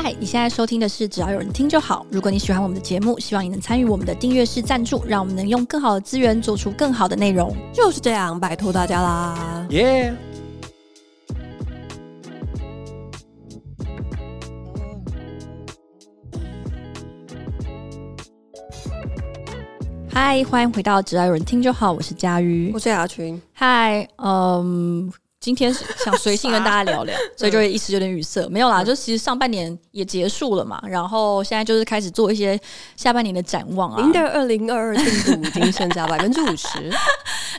嗨，你现在收听的是只要有人听就好。如果你喜欢我们的节目，希望你能参与我们的订阅式赞助，让我们能用更好的资源做出更好的内容。就是这样，拜托大家啦！耶！嗨，欢迎回到只要有人听就好，我是佳瑜，我是雅群。嗨，嗯。今天是想随性跟大家聊聊，所以就会一时有点语塞。没有啦，就其实上半年也结束了嘛，然后现在就是开始做一些下半年的展望啊。零点二零二二进度已经剩下 百分之五十。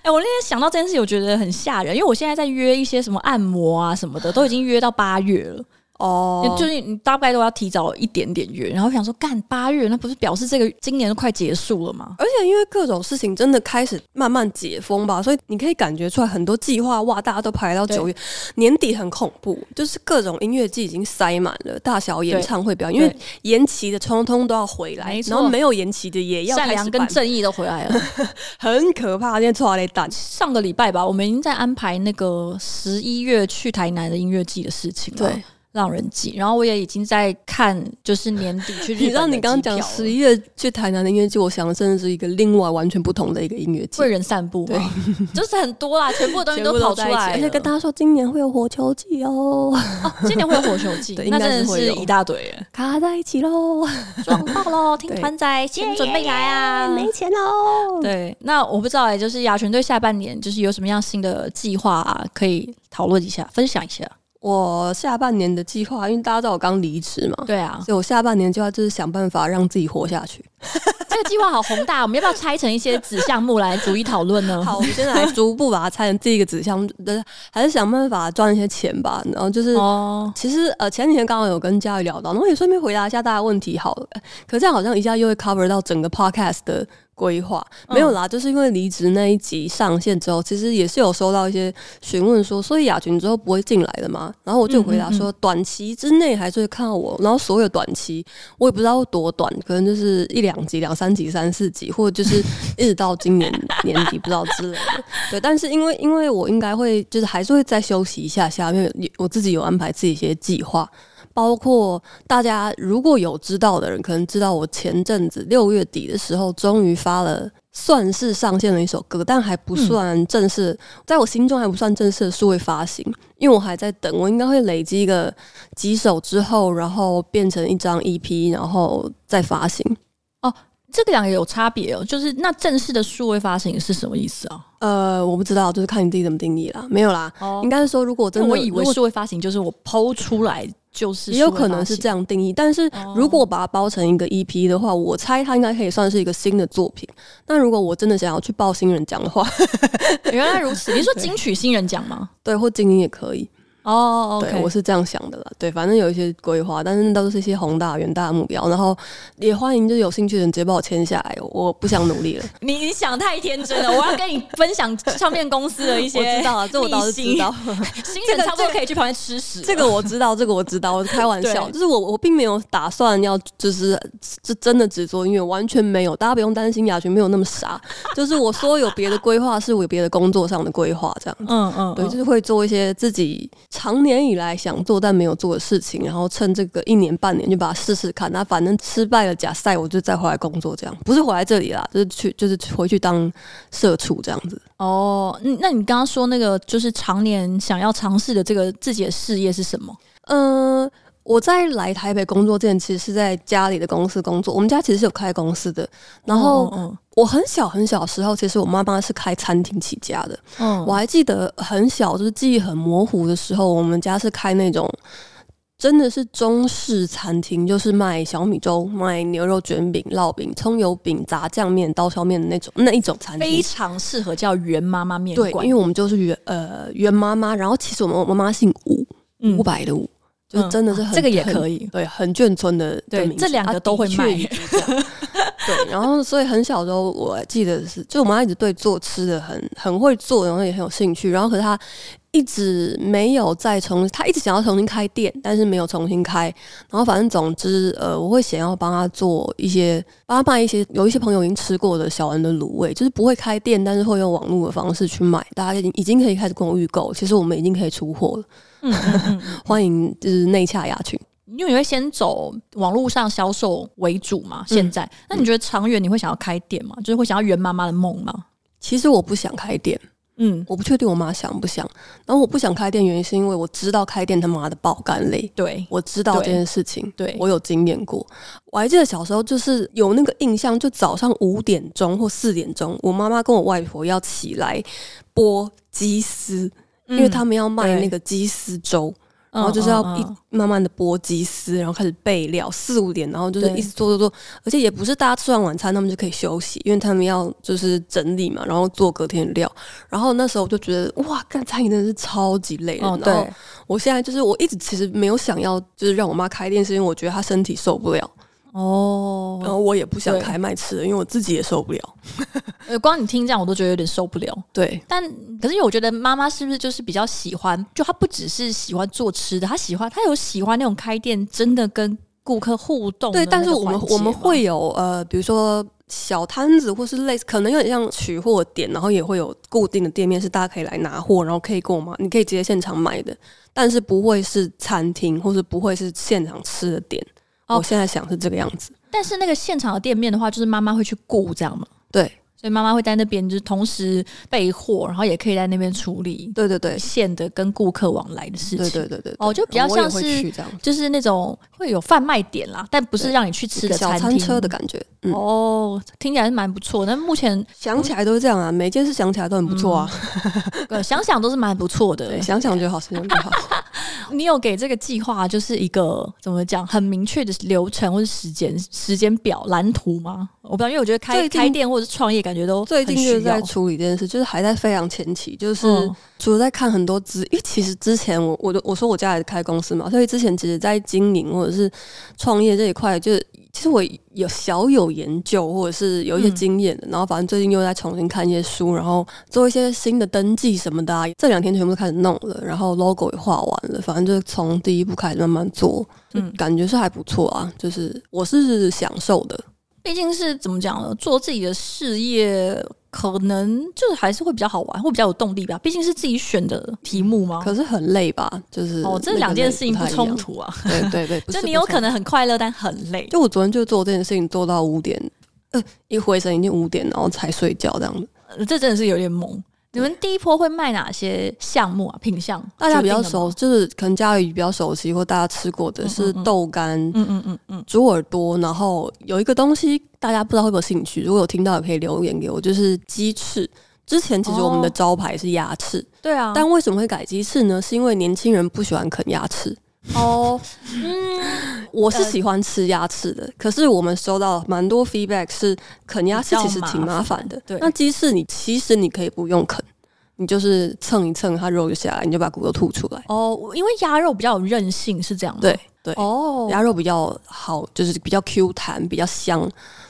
哎，我那天想到这件事，我觉得很吓人，因为我现在在约一些什么按摩啊什么的，都已经约到八月了。哦，oh, 就是你大概都要提早一点点约，然后想说干八月，那不是表示这个今年都快结束了吗？而且因为各种事情真的开始慢慢解封吧，所以你可以感觉出来很多计划哇，大家都排到九月年底很恐怖，就是各种音乐季已经塞满了，大小演唱会表演，因为延期的通通都要回来，然后没有延期的也要善良跟正义都回来了，很可怕。今天出来蛋，上个礼拜吧，我们已经在安排那个十一月去台南的音乐季的事情了。对。让人记，然后我也已经在看，就是年底去日本。你知道你刚刚讲十一月去台南的音乐季，我想的真的是一个另外完全不同的一个音乐季。贵人散步，对，就是很多啦，全部的东西都跑出来，而且跟大家说今年会有火球季哦，哦，今年会有火球季，对，那真的是一大堆，卡在一起喽，撞到喽，听团仔先准备来啊，没钱喽。对，那我不知道哎，就是雅泉对下半年就是有什么样新的计划啊，可以讨论一下，分享一下。我下半年的计划，因为大家知道我刚离职嘛，对啊，所以我下半年计划就是想办法让自己活下去。这个计划好宏大，我们要不要拆成一些子项目来逐一讨论呢？好，我们现在来逐步把它拆成这一个子项目，还是想办法赚一些钱吧。然后就是，哦、其实呃前几天刚好有跟佳宇聊到，然后也顺便回答一下大家问题好了。可是这样好像一下又会 cover 到整个 podcast 的。规划没有啦，嗯、就是因为离职那一集上线之后，其实也是有收到一些询问说，所以雅群之后不会进来的吗？然后我就回答说，短期之内还是会看到我。然后所有短期我也不知道多短，可能就是一两集、两三集、三四集，或者就是一直到今年 年底不知道之类的。对，但是因为因为我应该会就是还是会再休息一下下，因为我自己有安排自己一些计划。包括大家如果有知道的人，可能知道我前阵子六月底的时候，终于发了，算是上线了一首歌，但还不算正式，嗯、在我心中还不算正式的数位发行，因为我还在等，我应该会累积一个几首之后，然后变成一张 EP，然后再发行。哦，这个两个有差别哦，就是那正式的数位发行是什么意思啊？呃，我不知道，就是看你自己怎么定义啦。没有啦，哦、应该是说，如果真的，我以为数位发行就是我抛出来。就是也有可能是这样定义，但是如果把它包成一个 EP 的话，我猜它应该可以算是一个新的作品。那如果我真的想要去报新人奖的话，原来如此，你说金曲新人奖吗？对，或金音也可以。哦，oh, okay. 对，我是这样想的啦。对，反正有一些规划，但是都是一些宏大、远大的目标。然后也欢迎，就是有兴趣的人直接帮我签下来。我不想努力了。你你想太天真了。我要跟你分享唱片公司的一些，我知道啊，这我倒是 知道。新人差不多可以去旁边吃屎。这个我知道，这个我知道。我是开玩笑，就是我我并没有打算要，就是这真的只做音乐，完全没有。大家不用担心，雅群没有那么傻。就是我说有别的规划，是我有别的工作上的规划，这样子。嗯嗯，对，就是会做一些自己常年以来。想做但没有做的事情，然后趁这个一年半年就把它试试看。那反正失败了假赛，我就再回来工作，这样不是回来这里啦，就是去就是回去当社畜这样子。哦，那你刚刚说那个就是常年想要尝试的这个自己的事业是什么？嗯、呃。我在来台北工作之前，其实是在家里的公司工作。我们家其实是有开公司的。然后我很小很小的时候，其实我妈妈是开餐厅起家的。嗯，我还记得很小，就是记忆很模糊的时候，我们家是开那种真的是中式餐厅，就是卖小米粥、卖牛肉卷饼、烙饼、葱油饼、炸酱面、刀削面的那种那一种餐厅，非常适合叫袁妈妈面馆。对，因为我们就是袁呃袁妈妈。然后其实我们我妈妈姓吴，伍佰的伍。就真的是很、嗯啊、这个也可以，对，很眷村的对，这两个都会卖。啊、对，然后所以很小的时候，我记得是，就我妈一直对做吃的很很会做，然后也很有兴趣。然后可是她一直没有再重，她一直想要重新开店，但是没有重新开。然后反正总之，呃，我会想要帮她做一些，帮她卖一些，有一些朋友已经吃过的小人的卤味，就是不会开店，但是会用网络的方式去买，大家已经已经可以开始跟我预购。其实我们已经可以出货了。嗯，嗯，嗯，欢迎就是内洽雅群。因为你会先走网络上销售为主嘛。现在，嗯、那你觉得长远你会想要开店吗？就是会想要圆妈妈的梦吗？其实我不想开店。嗯，我不确定我妈想不想。然后我不想开店，原因是因为我知道开店他妈的爆肝累。对，我知道这件事情，对，我有经验过。我还记得小时候就是有那个印象，就早上五点钟或四点钟，我妈妈跟我外婆要起来剥鸡丝，嗯、因为他们要卖那个鸡丝粥。然后就是要一慢慢的剥鸡丝，然后开始备料，四五点，然后就是一直做做做，而且也不是大家吃完晚餐他们就可以休息，因为他们要就是整理嘛，然后做隔天的料。然后那时候我就觉得哇，干餐饮真的是超级累的。哦，对。我现在就是我一直其实没有想要就是让我妈开店，是因为我觉得她身体受不了。哦，然后我也不想开卖吃的，因为我自己也受不了。呃光你听这样，我都觉得有点受不了。对，但可是因为我觉得妈妈是不是就是比较喜欢，就她不只是喜欢做吃的，她喜欢她有喜欢那种开店真的跟顾客互动。对，但是我们我们会有呃，比如说小摊子或是类似，可能有点像取货点，然后也会有固定的店面是大家可以来拿货，然后可以购买，你可以直接现场买的，但是不会是餐厅，或是不会是现场吃的店。哦，我现在想是这个样子，但是那个现场的店面的话，就是妈妈会去顾这样吗？对。所以妈妈会在那边，就是同时备货，然后也可以在那边处理。对对对，线的跟顾客往来的事情。对对对对，哦，就比较像是就是那种会有贩卖点啦，但不是让你去吃的餐厅。小餐车的感觉。嗯、哦，听起来是蛮不错。那目前 想起来都是这样啊，每件事想起来都很不错啊。想想都是蛮不错的。对，想想就好，想想就好。你有给这个计划就是一个怎么讲很明确的流程或者时间时间表蓝图吗？我不知道，因为我觉得开开店或者是创业，感觉都最近就是在处理这件事，就是还在非常前期，就是除了在看很多资，因为其实之前我我我说我家里开公司嘛，所以之前其实在经营或者是创业这一块，就是其实我有小有研究或者是有一些经验的，然后反正最近又在重新看一些书，然后做一些新的登记什么的啊，这两天全部都开始弄了，然后 logo 也画完了，反正就是从第一步开始慢慢做，嗯，感觉是还不错啊，就是我是享受的。毕竟是怎么讲呢？做自己的事业，可能就是还是会比较好玩，会比较有动力吧。毕竟是自己选的题目嘛。可是很累吧？就是哦，这两件事情不冲突啊。对对对，就你有可能很快乐，但很累。就我昨天就做这件事情，做到五点，呃，一回神已经五点，然后才睡觉这样子。呃，这真的是有点猛。你们第一波会卖哪些项目啊？品相大家比较熟，就是可能家里比较熟悉或大家吃过的是豆干，嗯嗯嗯嗯，猪耳朵。然后有一个东西大家不知道会不会有兴趣，如果有听到也可以留言给我，就是鸡翅。之前其实我们的招牌是鸭翅，对啊，但为什么会改鸡翅呢？是因为年轻人不喜欢啃鸭翅。哦，嗯，我是喜欢吃鸭翅的，可是我们收到蛮多 feedback 是啃鸭翅其实挺麻烦的。对，那鸡翅你其实你可以不用啃，你就是蹭一蹭，它肉就下来，你就把骨头吐出来。哦，因为鸭肉比较有韧性，是这样吗？对对，哦，鸭肉比较好，就是比较 Q 弹，比较香。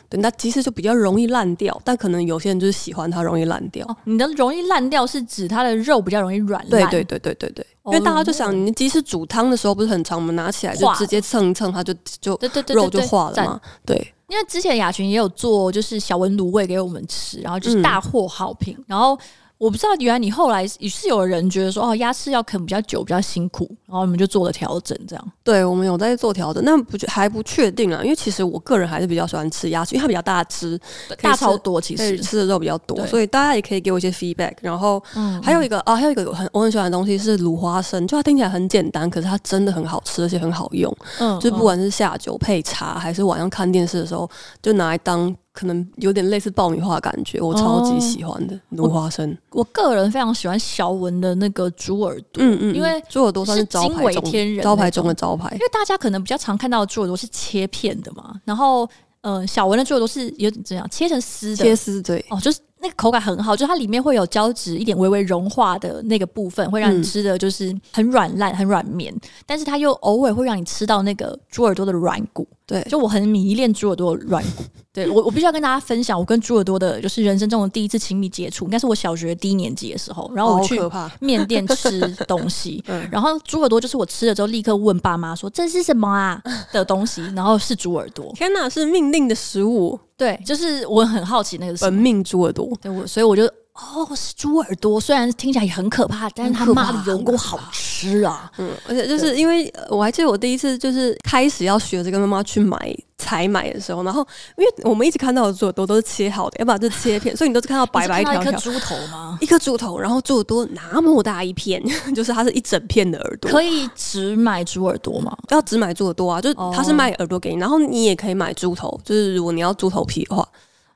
对，那其实就比较容易烂掉，但可能有些人就是喜欢它容易烂掉。哦，你的容易烂掉是指它的肉比较容易软烂？对对对对对对。因为大家就想，你鸡翅煮汤的时候不是很长，我们拿起来就直接蹭一蹭，它就就肉就化了嘛。对，因为之前雅群也有做，就是小文卤味给我们吃，然后就是大获好评，然后。我不知道，原来你后来也是有人觉得说，哦，鸭翅要啃比较久，比较辛苦，然后你们就做了调整，这样。对，我们有在做调整，那不还不确定啊，因为其实我个人还是比较喜欢吃鸭翅，因为它比较大只，大超多，其实吃的肉比较多，所以大家也可以给我一些 feedback。然后，嗯，还有一个啊，还有一个很我很喜欢的东西是卤花生，就它听起来很简单，可是它真的很好吃，而且很好用。嗯，就不管是下酒配茶，还是晚上看电视的时候，就拿来当。可能有点类似爆米花的感觉，我超级喜欢的卤花生我。我个人非常喜欢小文的那个猪耳朵，嗯嗯，因为猪耳朵算是惊为天人，招牌中的招牌。因为大家可能比较常看到的猪耳朵是切片的嘛，然后呃，小文的猪耳朵是有点这样切成丝的，切丝对，哦，就是。那个口感很好，就是它里面会有胶质一点微微融化的那个部分，会让你吃的就是很软烂、很软绵，但是它又偶尔会让你吃到那个猪耳朵的软骨。对，就我很迷恋猪耳朵的软骨。对我，我必须要跟大家分享，我跟猪耳朵的就是人生中的第一次亲密接触，应该是我小学低年级的时候，然后我去 面店吃东西，然后猪耳朵就是我吃了之后立刻问爸妈说这是什么啊的东西，然后是猪耳朵，天哪，是命令的食物。对，就是我很好奇那个本命猪耳朵，对，我所以我就哦，是猪耳朵，虽然听起来也很可怕，但是他妈的油锅好吃啊！嗯，而且就是因为我还记得我第一次就是开始要学着跟妈妈去买。采买的时候，然后因为我们一直看到的猪耳朵都是切好的，要把这切片，所以你都是看到白白一条条。一颗猪头吗？一颗猪头，然后猪耳朵那么大一片，就是它是一整片的耳朵。可以只买猪耳朵吗？要只买猪耳朵啊，就是他是卖耳朵给你，然后你也可以买猪头，就是如果你要猪头皮的话。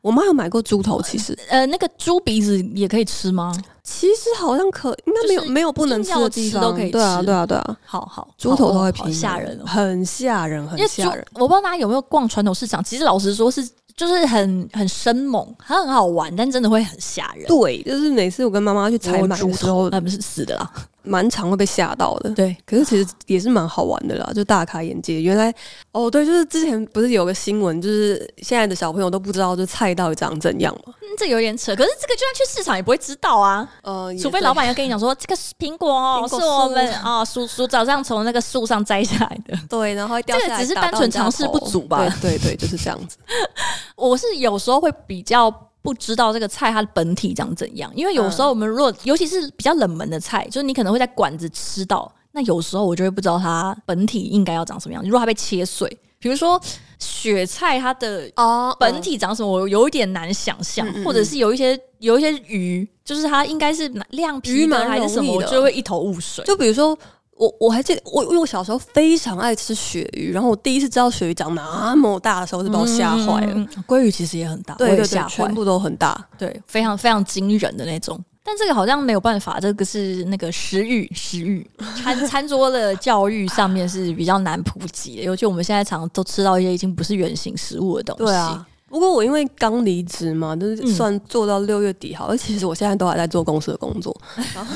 我妈有买过猪头，其实呃，那个猪鼻子也可以吃吗？其实好像可，应该没有没有不能吃的地方，都可以吃。对啊，对啊，对啊。好好，猪头都会皮，吓人，很吓人，很吓人。我不知道大家有没有逛传统市场，其实老实说是。就是很很生猛，它很好玩，但真的会很吓人。对，就是每次我跟妈妈去采买的时候，那不是死的啦，蛮常会被吓到的。对，可是其实也是蛮好玩的啦，就大开眼界。原来哦，对，就是之前不是有个新闻，就是现在的小朋友都不知道这菜到底长怎样嘛。嗯，这有点扯。可是这个就算去市场也不会知道啊。呃，除非老板要跟你讲说，这个苹果哦，是我们啊，叔叔早上从那个树上摘下来的。对，然后掉下来。这个只是单纯尝试不足吧？对对对，就是这样子。我是有时候会比较不知道这个菜它的本体长怎样，因为有时候我们如果尤其是比较冷门的菜，就是你可能会在馆子吃到，那有时候我就会不知道它本体应该要长什么样。如果它被切碎，比如说雪菜，它的哦本体长什么，我有一点难想象，或者是有一些有一些鱼，就是它应该是亮皮的还是什么，我就会一头雾水。就比如说。我我还记得，我因为我小时候非常爱吃鳕鱼，然后我第一次知道鳕鱼长那么大的时候，就把我吓坏了。嗯、鲑鱼其实也很大，对，对，对，全部都很大，对，非常非常惊人的那种。但这个好像没有办法，这个是那个食欲食欲餐餐桌的教育上面是比较难普及的，尤其我们现在常常都吃到一些已经不是原型食物的东西。对啊。不过我因为刚离职嘛，就是算做到六月底好，而其实我现在都还在做公司的工作，然 后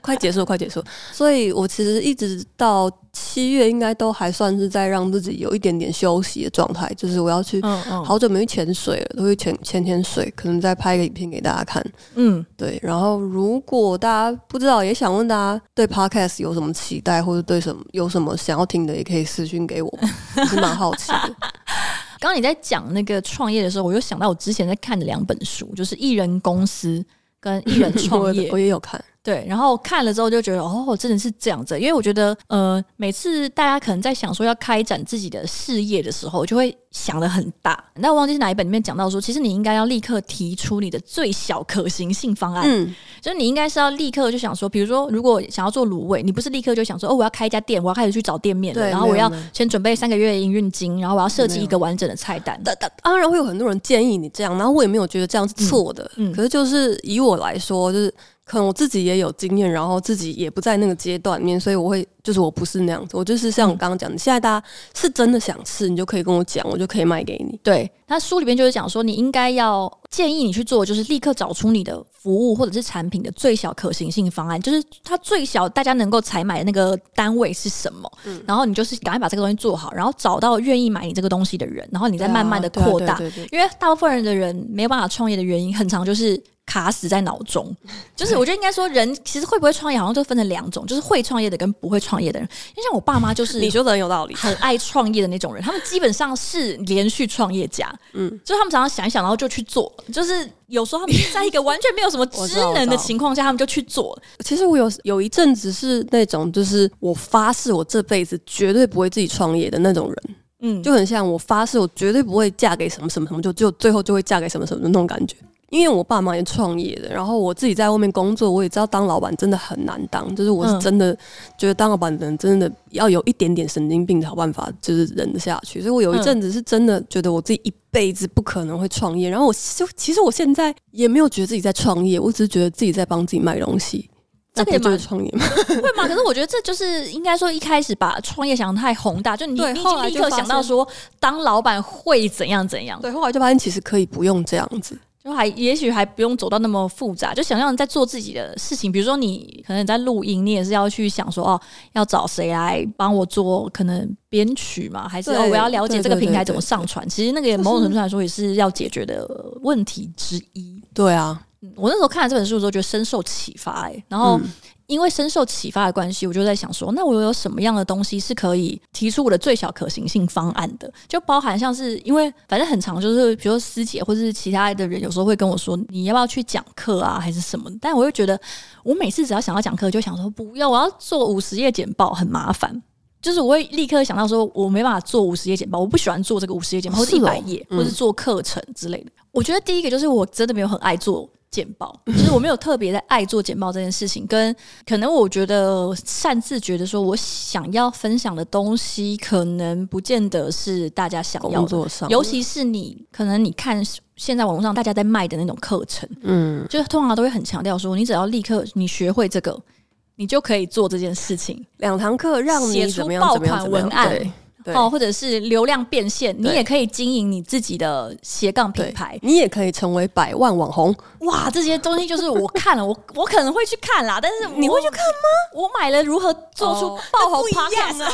快结束，快结束，所以我其实一直到七月应该都还算是在让自己有一点点休息的状态，就是我要去，好久没去潜水了，都会潜潜潜水，可能再拍个影片给大家看，嗯，对。然后如果大家不知道，也想问大家对 Podcast 有什么期待，或者对什么有什么想要听的，也可以私讯给我，我是蛮好奇的。刚你在讲那个创业的时候，我又想到我之前在看的两本书，就是《艺人公司》跟《艺人创业》，我也有看。对，然后看了之后就觉得哦，真的是这样子。因为我觉得，呃，每次大家可能在想说要开展自己的事业的时候，就会想的很大。那我忘记是哪一本里面讲到说，其实你应该要立刻提出你的最小可行性方案。嗯，就是你应该是要立刻就想说，比如说，如果想要做卤味，你不是立刻就想说，哦，我要开一家店，我要开始去找店面，对，然后我要先准备三个月的营运金，然后我要设计一个完整的菜单。当当然会有很多人建议你这样，然后我也没有觉得这样是错的。嗯，可是就是以我来说，就是。可能我自己也有经验，然后自己也不在那个阶段里面，所以我会就是我不是那样子，我就是像我刚刚讲的，现在大家是真的想吃，你就可以跟我讲，我就可以卖给你。对，他书里边就是讲说，你应该要建议你去做，就是立刻找出你的服务或者是产品的最小可行性方案，就是它最小大家能够采买的那个单位是什么，嗯，然后你就是赶快把这个东西做好，然后找到愿意买你这个东西的人，然后你再慢慢的扩大，因为大部分人的人没有办法创业的原因，很长就是。卡死在脑中，就是我觉得应该说，人其实会不会创业，好像就分成两种，就是会创业的跟不会创业的人。因为像我爸妈就是 你说的很有道理，很爱创业的那种人，他们基本上是连续创业家，嗯，就他们常常想一想，然后就去做。就是有时候他们在一个完全没有什么知能的情况下，他们就去做。其实我有有一阵子是那种，就是我发誓我这辈子绝对不会自己创业的那种人，嗯，就很像我发誓我绝对不会嫁给什么什么什么，就就最后就会嫁给什么什么的那种感觉。因为我爸妈也创业的，然后我自己在外面工作，我也知道当老板真的很难当。就是我是真的觉得当老板的人真的要有一点点神经病才有办法，就是忍得下去。所以我有一阵子是真的觉得我自己一辈子不可能会创业。然后我就其实我现在也没有觉得自己在创业，我只是觉得自己在帮自己卖东西。这个也就是创业吗？会吗？可是我觉得这就是应该说一开始把创业想得太宏大，就你你已经立刻想到说当老板会怎样怎样。对，后来就发现其实可以不用这样子。就还也许还不用走到那么复杂，就想象在做自己的事情。比如说，你可能在录音，你也是要去想说，哦，要找谁来帮我做可能编曲嘛？还是我要了解这个平台怎么上传？其实那个也某种程度来说也是要解决的问题之一。对啊，我那时候看了这本书的时候，觉得深受启发、欸。哎，然后因为深受启发的关系，我就在想说，那我有什么样的东西是可以提出我的最小可行性方案的？就包含像是因为反正很常，就是比如说师姐或者是其他的人，有时候会跟我说，你要不要去讲课啊，还是什么？但我又觉得，我每次只要想要讲课，就想说不要，我要做五十页简报，很麻烦。就是我会立刻想到说，我没办法做五十页简报，我不喜欢做这个五十页简报，或者一百页，或者做课程之类的。我觉得第一个就是我真的没有很爱做简报，就是我没有特别的爱做简报这件事情，跟可能我觉得擅自觉得说我想要分享的东西，可能不见得是大家想要的。尤其是你可能你看现在网络上大家在卖的那种课程，嗯，就通常都会很强调说，你只要立刻你学会这个。你就可以做这件事情，两堂课让你写出爆款文案。哦，或者是流量变现，你也可以经营你自己的斜杠品牌，你也可以成为百万网红。哇，这些东西就是我看了，我我可能会去看啦。但是你会去看吗？我买了如何做出爆红 podcast 啊？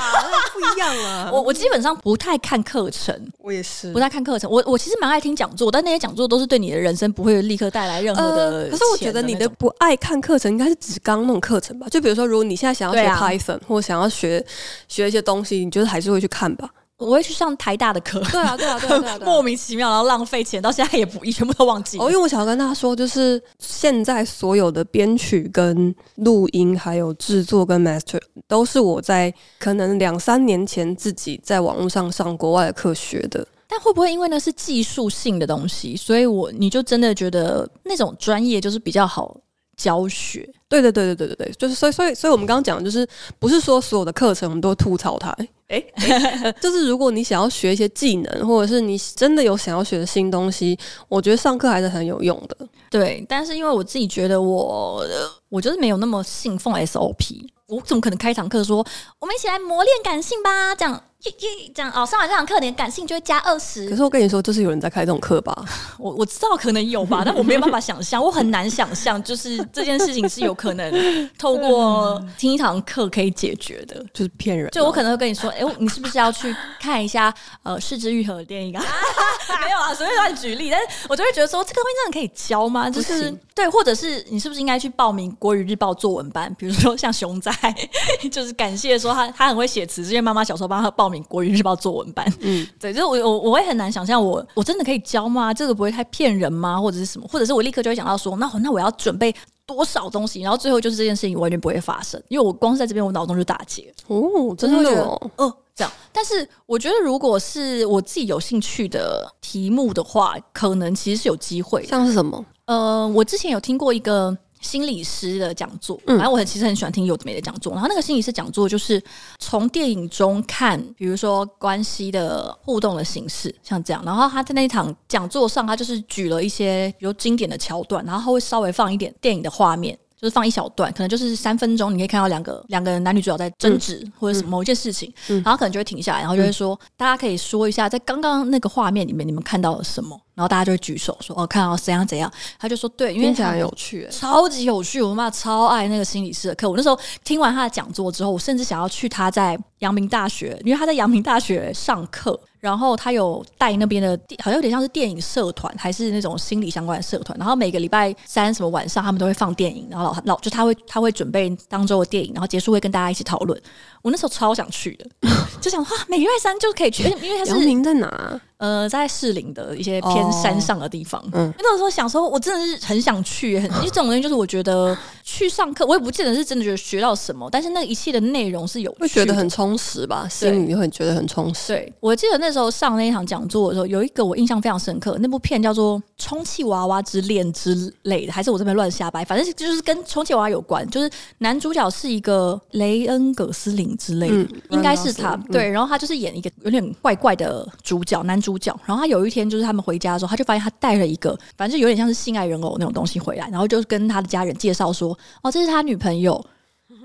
不一样啊！我我基本上不太看课程，我也是不太看课程。我我其实蛮爱听讲座，但那些讲座都是对你的人生不会立刻带来任何的。可是我觉得你的不爱看课程，应该是指刚刚那种课程吧？就比如说，如果你现在想要学 Python 或想要学学一些东西，你就是还是会去看吧？我会去上台大的课，对啊，对啊，对啊，对啊，莫名其妙，然后浪费钱，到现在也不，一全部都忘记了。哦，因为我想要跟他说，就是现在所有的编曲、跟录音、还有制作跟 master，都是我在可能两三年前自己在网络上上国外的课学的。但会不会因为那是技术性的东西，所以我你就真的觉得那种专业就是比较好教学？对对对对对对对，就是所以所以所以我们刚刚讲的就是，不是说所有的课程我们都吐槽它。哎，就是如果你想要学一些技能，或者是你真的有想要学的新东西，我觉得上课还是很有用的。对，但是因为我自己觉得我，我就是没有那么信奉 SOP，我怎么可能开堂课说我们一起来磨练感性吧？这样。一一讲哦，上完这堂课，你的感性就会加二十。可是我跟你说，就是有人在开这种课吧？我我知道可能有吧，但我没有办法想象，我很难想象，就是这件事情是有可能透过听一堂课可以解决的，就是骗人。就我可能会跟你说，哎、欸，你是不是要去看一下呃失之愈合的电影啊？没有啊，随便乱举例。但是我就会觉得说，这个东西真的可以教吗？就是对，或者是你是不是应该去报名国语日报作文班？比如说像熊仔，就是感谢说他他很会写词，这些妈妈小时候帮他报。国语日报作文班，嗯，对，就是我我我会很难想象，我我真的可以教吗？这个不会太骗人吗？或者是什么？或者是我立刻就会想到说，那那我要准备多少东西？然后最后就是这件事情完全不会发生，因为我光是在这边，我脑中就打结哦，真的哦，哦，这样。但是我觉得，如果是我自己有兴趣的题目的话，可能其实是有机会。像是什么？呃，我之前有听过一个。心理师的讲座，反正我很其实很喜欢听有的没的讲座。然后那个心理师讲座就是从电影中看，比如说关系的互动的形式，像这样。然后他在那一场讲座上，他就是举了一些比如经典的桥段，然后他会稍微放一点电影的画面。就是放一小段，可能就是三分钟，你可以看到两个两个男女主角在争执、嗯、或者是某一件事情，嗯、然后可能就会停下来，然后就会说，嗯、大家可以说一下，在刚刚那个画面里面你们看到了什么，然后大家就会举手说，哦，看到怎样怎样，他就说对，因为非常有趣，超级有趣，我妈超爱那个心理师的课。我那时候听完他的讲座之后，我甚至想要去他在阳明大学，因为他在阳明大学上课。然后他有带那边的，好像有点像是电影社团，还是那种心理相关的社团。然后每个礼拜三什么晚上，他们都会放电影。然后老老就他会他会准备当周的电影，然后结束会跟大家一起讨论。我那时候超想去的，就想哇，每个礼拜三就可以去，因为他是阳明在哪？呃，在士林的一些偏山上的地方。哦、嗯，那时候想说，我真的是很想去，很因为这种东西就是我觉得去上课，我也不见得是真的觉得学到什么，但是那一切的内容是有趣的，会觉得很充实吧，心里会觉得很充实。对，我记得那时候上那一场讲座的时候，有一个我印象非常深刻，那部片叫做《充气娃娃之恋》之类的，还是我这边乱瞎掰，反正就是跟充气娃娃有关，就是男主角是一个雷恩·葛斯林之类的，嗯、应该是他。嗯、对，然后他就是演一个有点怪怪的主角，男主。角，然后他有一天就是他们回家的时候，他就发现他带了一个，反正就有点像是性爱人偶那种东西回来，然后就跟他的家人介绍说：“哦，这是他女朋友。”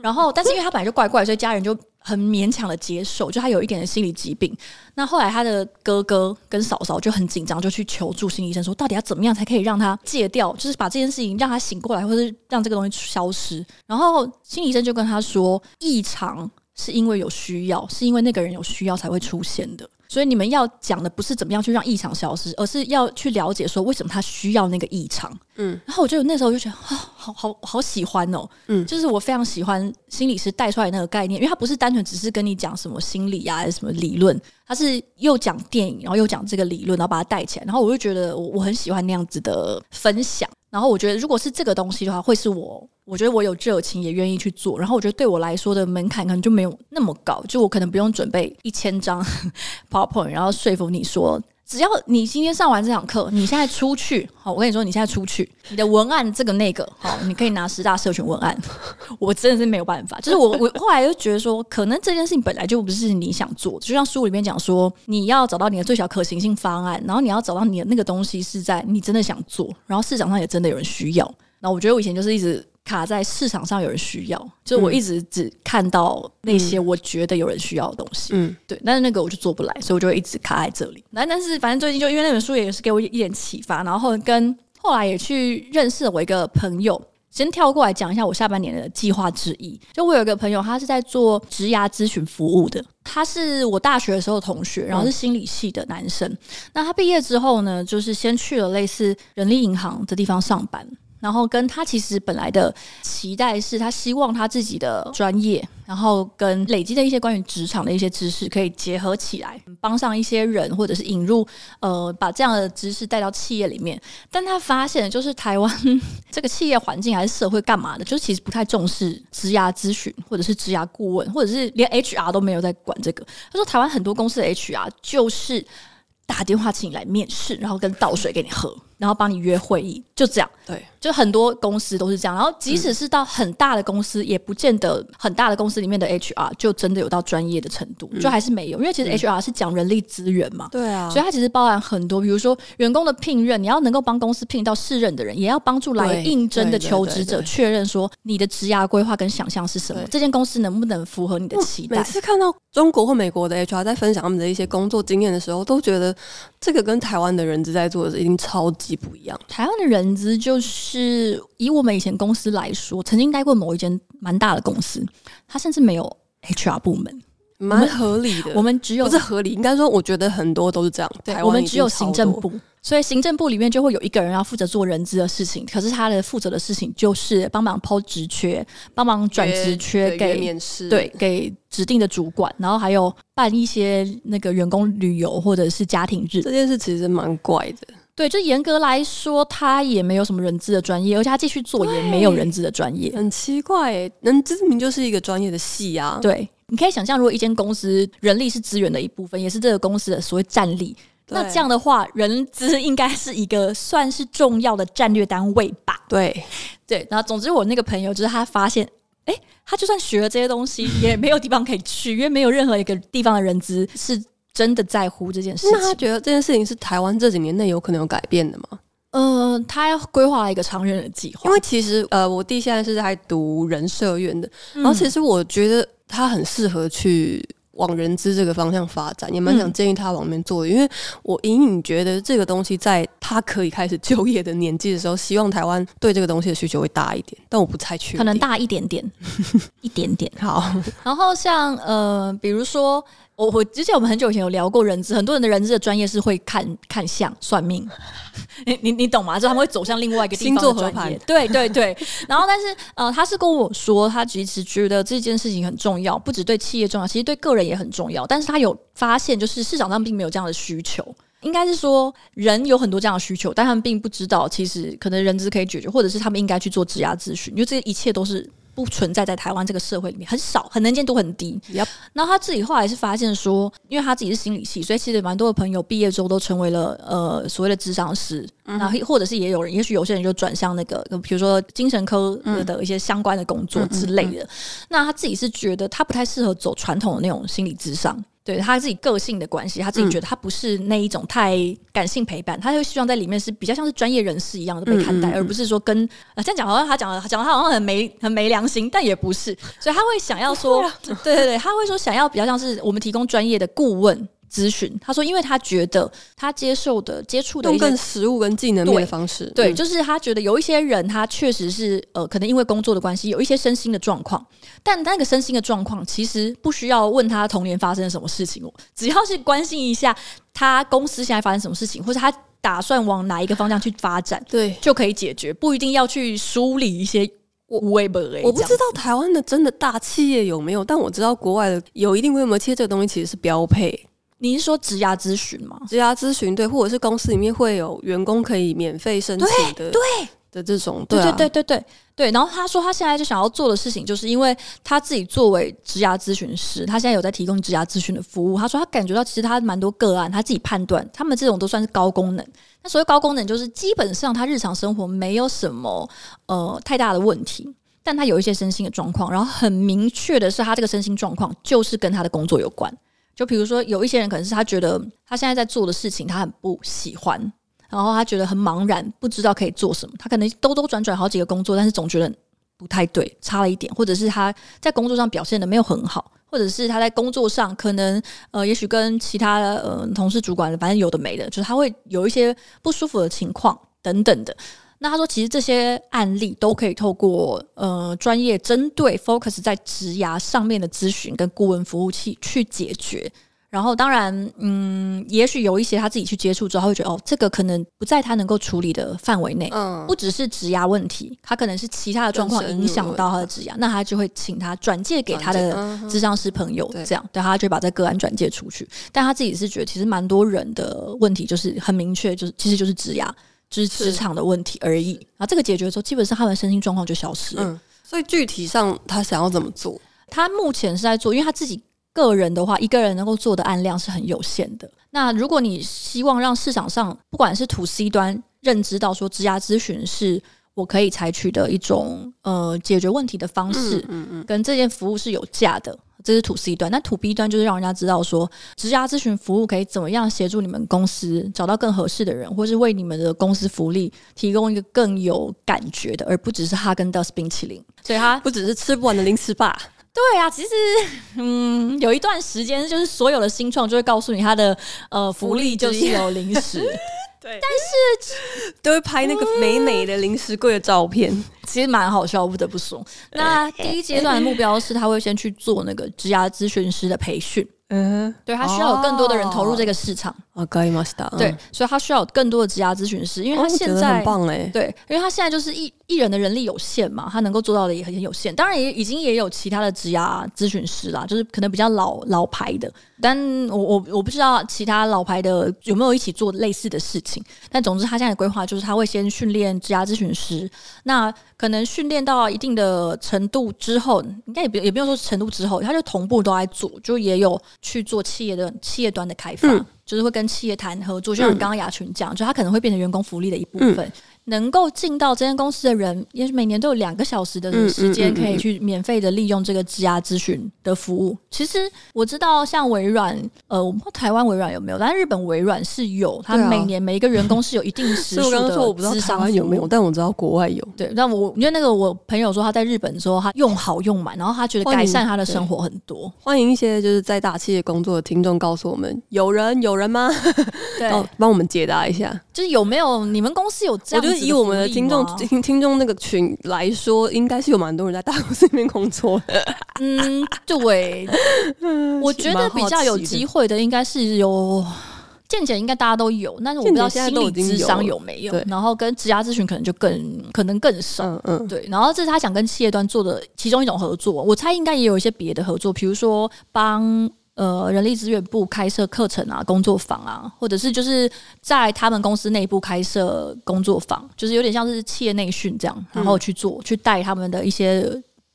然后，但是因为他本来就怪怪，所以家人就很勉强的接受，就他有一点的心理疾病。那后来他的哥哥跟嫂嫂就很紧张，就去求助心理医生，说到底要怎么样才可以让他戒掉，就是把这件事情让他醒过来，或是让这个东西消失。然后心理医生就跟他说，异常是因为有需要，是因为那个人有需要才会出现的。所以你们要讲的不是怎么样去让异常消失，而是要去了解说为什么他需要那个异常。嗯，然后我就那时候就觉得啊，好好好喜欢哦，嗯，就是我非常喜欢心理师带出来那个概念，因为他不是单纯只是跟你讲什么心理啊，什么理论，他是又讲电影，然后又讲这个理论，然后把它带起来，然后我就觉得我我很喜欢那样子的分享。然后我觉得，如果是这个东西的话，会是我，我觉得我有热情，也愿意去做。然后我觉得对我来说的门槛可能就没有那么高，就我可能不用准备一千张 PowerPoint，然后说服你说。只要你今天上完这堂课，你现在出去，好，我跟你说，你现在出去，你的文案这个那个，好，你可以拿十大社群文案。我真的是没有办法，就是我我后来就觉得说，可能这件事情本来就不是你想做，就像书里面讲说，你要找到你的最小可行性方案，然后你要找到你的那个东西是在你真的想做，然后市场上也真的有人需要。那我觉得我以前就是一直。卡在市场上有人需要，就我一直只看到那些我觉得有人需要的东西，嗯，对，但是那个我就做不来，所以我就会一直卡在这里。那但是反正最近就因为那本书也是给我一点启发，然后跟后来也去认识了我一个朋友。先跳过来讲一下我下半年的计划之一。就我有一个朋友，他是在做职涯咨询服务的，他是我大学的时候的同学，然后是心理系的男生。那他毕业之后呢，就是先去了类似人力银行的地方上班。然后跟他其实本来的期待是他希望他自己的专业，然后跟累积的一些关于职场的一些知识可以结合起来，帮上一些人，或者是引入呃把这样的知识带到企业里面。但他发现就是台湾这个企业环境还是社会干嘛的，就是其实不太重视职涯咨询，或者是职涯顾问，或者是连 HR 都没有在管这个。他说台湾很多公司的 HR 就是打电话请你来面试，然后跟倒水给你喝。然后帮你约会议，就这样。对，就很多公司都是这样。然后即使是到很大的公司，嗯、也不见得很大的公司里面的 HR 就真的有到专业的程度，嗯、就还是没有。因为其实 HR 是讲人力资源嘛，对啊，所以它其实包含很多，比如说员工的聘任，你要能够帮公司聘到适任的人，也要帮助来应征的求职者确认说你的职涯规划跟想象是什么，这间公司能不能符合你的期待。每次看到中国或美国的 HR 在分享他们的一些工作经验的时候，都觉得这个跟台湾的人资在做的是一定超级不一样。台湾的人资就是以我们以前公司来说，曾经待过某一间蛮大的公司，他甚至没有 HR 部门，蛮合理的。我们只有不是合理，应该说，我觉得很多都是这样。对，我们只有行政部，所以行政部里面就会有一个人要负责做人资的事情，可是他的负责的事情就是帮忙 PO 职缺，帮忙转职缺给面试，对，给指定的主管，然后还有办一些那个员工旅游或者是家庭日。这件事其实蛮怪的。对，就严格来说，他也没有什么人资的专业，而且他继续做也没有人资的专业，很奇怪。人资明明就是一个专业的系啊。对，你可以想象，如果一间公司人力是资源的一部分，也是这个公司的所谓战力，那这样的话，人资应该是一个算是重要的战略单位吧？对，对。然后，总之，我那个朋友就是他发现，哎，他就算学了这些东西，也没有地方可以去，因为没有任何一个地方的人资是。真的在乎这件事情？那他觉得这件事情是台湾这几年内有可能有改变的吗？呃，他要规划了一个长远的计划。因为其实呃，我弟现在是在读人社院的，嗯、然后其实我觉得他很适合去往人资这个方向发展，也蛮想建议他往那边做的。嗯、因为我隐隐觉得这个东西在他可以开始就业的年纪的时候，希望台湾对这个东西的需求会大一点，但我不太确定，可能大一点点，一点点。好，然后像呃，比如说。我我之前我们很久以前有聊过人资，很多人的人资的专业是会看看相算命，你你你懂吗？就他们会走向另外一个地方的专业，对对对。然后但是呃，他是跟我说，他其实觉得这件事情很重要，不只对企业重要，其实对个人也很重要。但是他有发现，就是市场上并没有这样的需求，应该是说人有很多这样的需求，但他们并不知道，其实可能人资可以解决，或者是他们应该去做职涯咨询，因为这一切都是。不存在在台湾这个社会里面，很少，很能见度很低。然后他自己后来是发现说，因为他自己是心理系，所以其实蛮多的朋友毕业之后都成为了呃所谓的智商师，然后或者是也有人，也许有些人就转向那个，比如说精神科的一些相关的工作之类的。那他自己是觉得他不太适合走传统的那种心理智商。对他自己个性的关系，他自己觉得他不是那一种太感性陪伴，嗯、他就希望在里面是比较像是专业人士一样的被看待，嗯嗯嗯、而不是说跟啊这样讲好像他讲的讲的他好像很没很没良心，但也不是，所以他会想要说，对对对，他会说想要比较像是我们提供专业的顾问。咨询，他说，因为他觉得他接受的接触的用更实物跟技能面的方式，对，对，就是他觉得有一些人，他确实是呃，可能因为工作的关系，有一些身心的状况，但那个身心的状况其实不需要问他童年发生了什么事情，只要是关心一下他公司现在发生什么事情，或者他打算往哪一个方向去发展，对，就可以解决，不一定要去梳理一些。我我不知道台湾的真的大企业有没有，但我知道国外的有一定规模企业，这个东西其实是标配。你是说职涯咨询吗？职涯咨询对，或者是公司里面会有员工可以免费申请的，对对的这种，对、啊、对对对对对。然后他说他现在就想要做的事情，就是因为他自己作为职涯咨询师，他现在有在提供职涯咨询的服务。他说他感觉到其实他蛮多个案，他自己判断他们这种都算是高功能。那所谓高功能，就是基本上他日常生活没有什么呃太大的问题，但他有一些身心的状况。然后很明确的是，他这个身心状况就是跟他的工作有关。就比如说，有一些人可能是他觉得他现在在做的事情他很不喜欢，然后他觉得很茫然，不知道可以做什么。他可能兜兜转转好几个工作，但是总觉得不太对，差了一点，或者是他在工作上表现得没有很好，或者是他在工作上可能呃，也许跟其他的呃同事、主管，反正有的没的，就是他会有一些不舒服的情况等等的。那他说，其实这些案例都可以透过呃专业针对 focus 在职涯上面的咨询跟顾问服务器去解决。然后当然，嗯，也许有一些他自己去接触之后，他会觉得哦，这个可能不在他能够处理的范围内。嗯，不只是职涯问题，他可能是其他的状况影响到他的职涯，那他就会请他转介给他的咨商师朋友，这样对，他就把这个案转介出去。但他自己是觉得，其实蛮多人的问题就是很明确，就是其实就是职涯。是职场的问题而已，然后这个解决之后，基本上他们身心状况就消失了。嗯，所以具体上他想要怎么做？他目前是在做，因为他自己个人的话，一个人能够做的案量是很有限的。那如果你希望让市场上不管是 to C 端认知到说，职涯咨询是我可以采取的一种呃解决问题的方式，嗯嗯，嗯，跟这件服务是有价的。这是 to C 端，那 to B 端就是让人家知道说，职涯咨询服务可以怎么样协助你们公司找到更合适的人，或是为你们的公司福利提供一个更有感觉的，而不只是哈根达斯冰淇淋。所以它不只是吃不完的零食吧？对啊，其实嗯，有一段时间就是所有的新创就会告诉你，它的呃福利就是有零食。对，但是都会拍那个美美的零食柜的照片，嗯，其实蛮好笑，不得不说。那第一阶段的目标是，他会先去做那个职涯咨询师的培训。嗯，对，他需要有更多的人投入这个市场。啊，可以吗？对，所以他需要有更多的职涯咨询师，因为他现在很棒嘞，对，因为他现在就是艺艺人的人力有限嘛，他能够做到的也很有限。当然，也已经也有其他的职涯咨询师啦，就是可能比较老老牌的。但我我我不知道其他老牌的有没有一起做类似的事情。但总之，他现在的规划就是他会先训练职涯咨询师，那可能训练到一定的程度之后，应该也不也不用说程度之后，他就同步都在做，就也有。去做企业的企业端的开发，嗯、就是会跟企业谈合作，就像刚刚雅群讲，就他可能会变成员工福利的一部分。嗯能够进到这间公司的人，也许每年都有两个小时的时间可以去免费的利用这个职涯咨询的服务。其实我知道，像微软，呃，我不知道台湾微软有没有，但日本微软是有，他每年每一个员工是有一定时 数的咨商服务。我不知道台湾有没有，但我知道国外有。对，但我因为那个我朋友说他在日本的时候，他用好用满，然后他觉得改善他的生活很多。欢迎一些就是在大企业工作的听众告诉我们，有人有人吗？对，帮我们解答一下，就是有没有你们公司有这样子？以我们的听众听听众那个群来说，应该是有蛮多人在大公司里面工作的。嗯，对，我觉得比较有机会的应该是有，见解应该大家都有，但是我不知道心理智商有没有。然后跟职涯咨询可能就更可能更少。嗯嗯，对。然后这是他想跟企业端做的其中一种合作，我猜应该也有一些别的合作，比如说帮。呃，人力资源部开设课程啊，工作坊啊，或者是就是在他们公司内部开设工作坊，就是有点像是企业内训这样，然后去做，嗯、去带他们的一些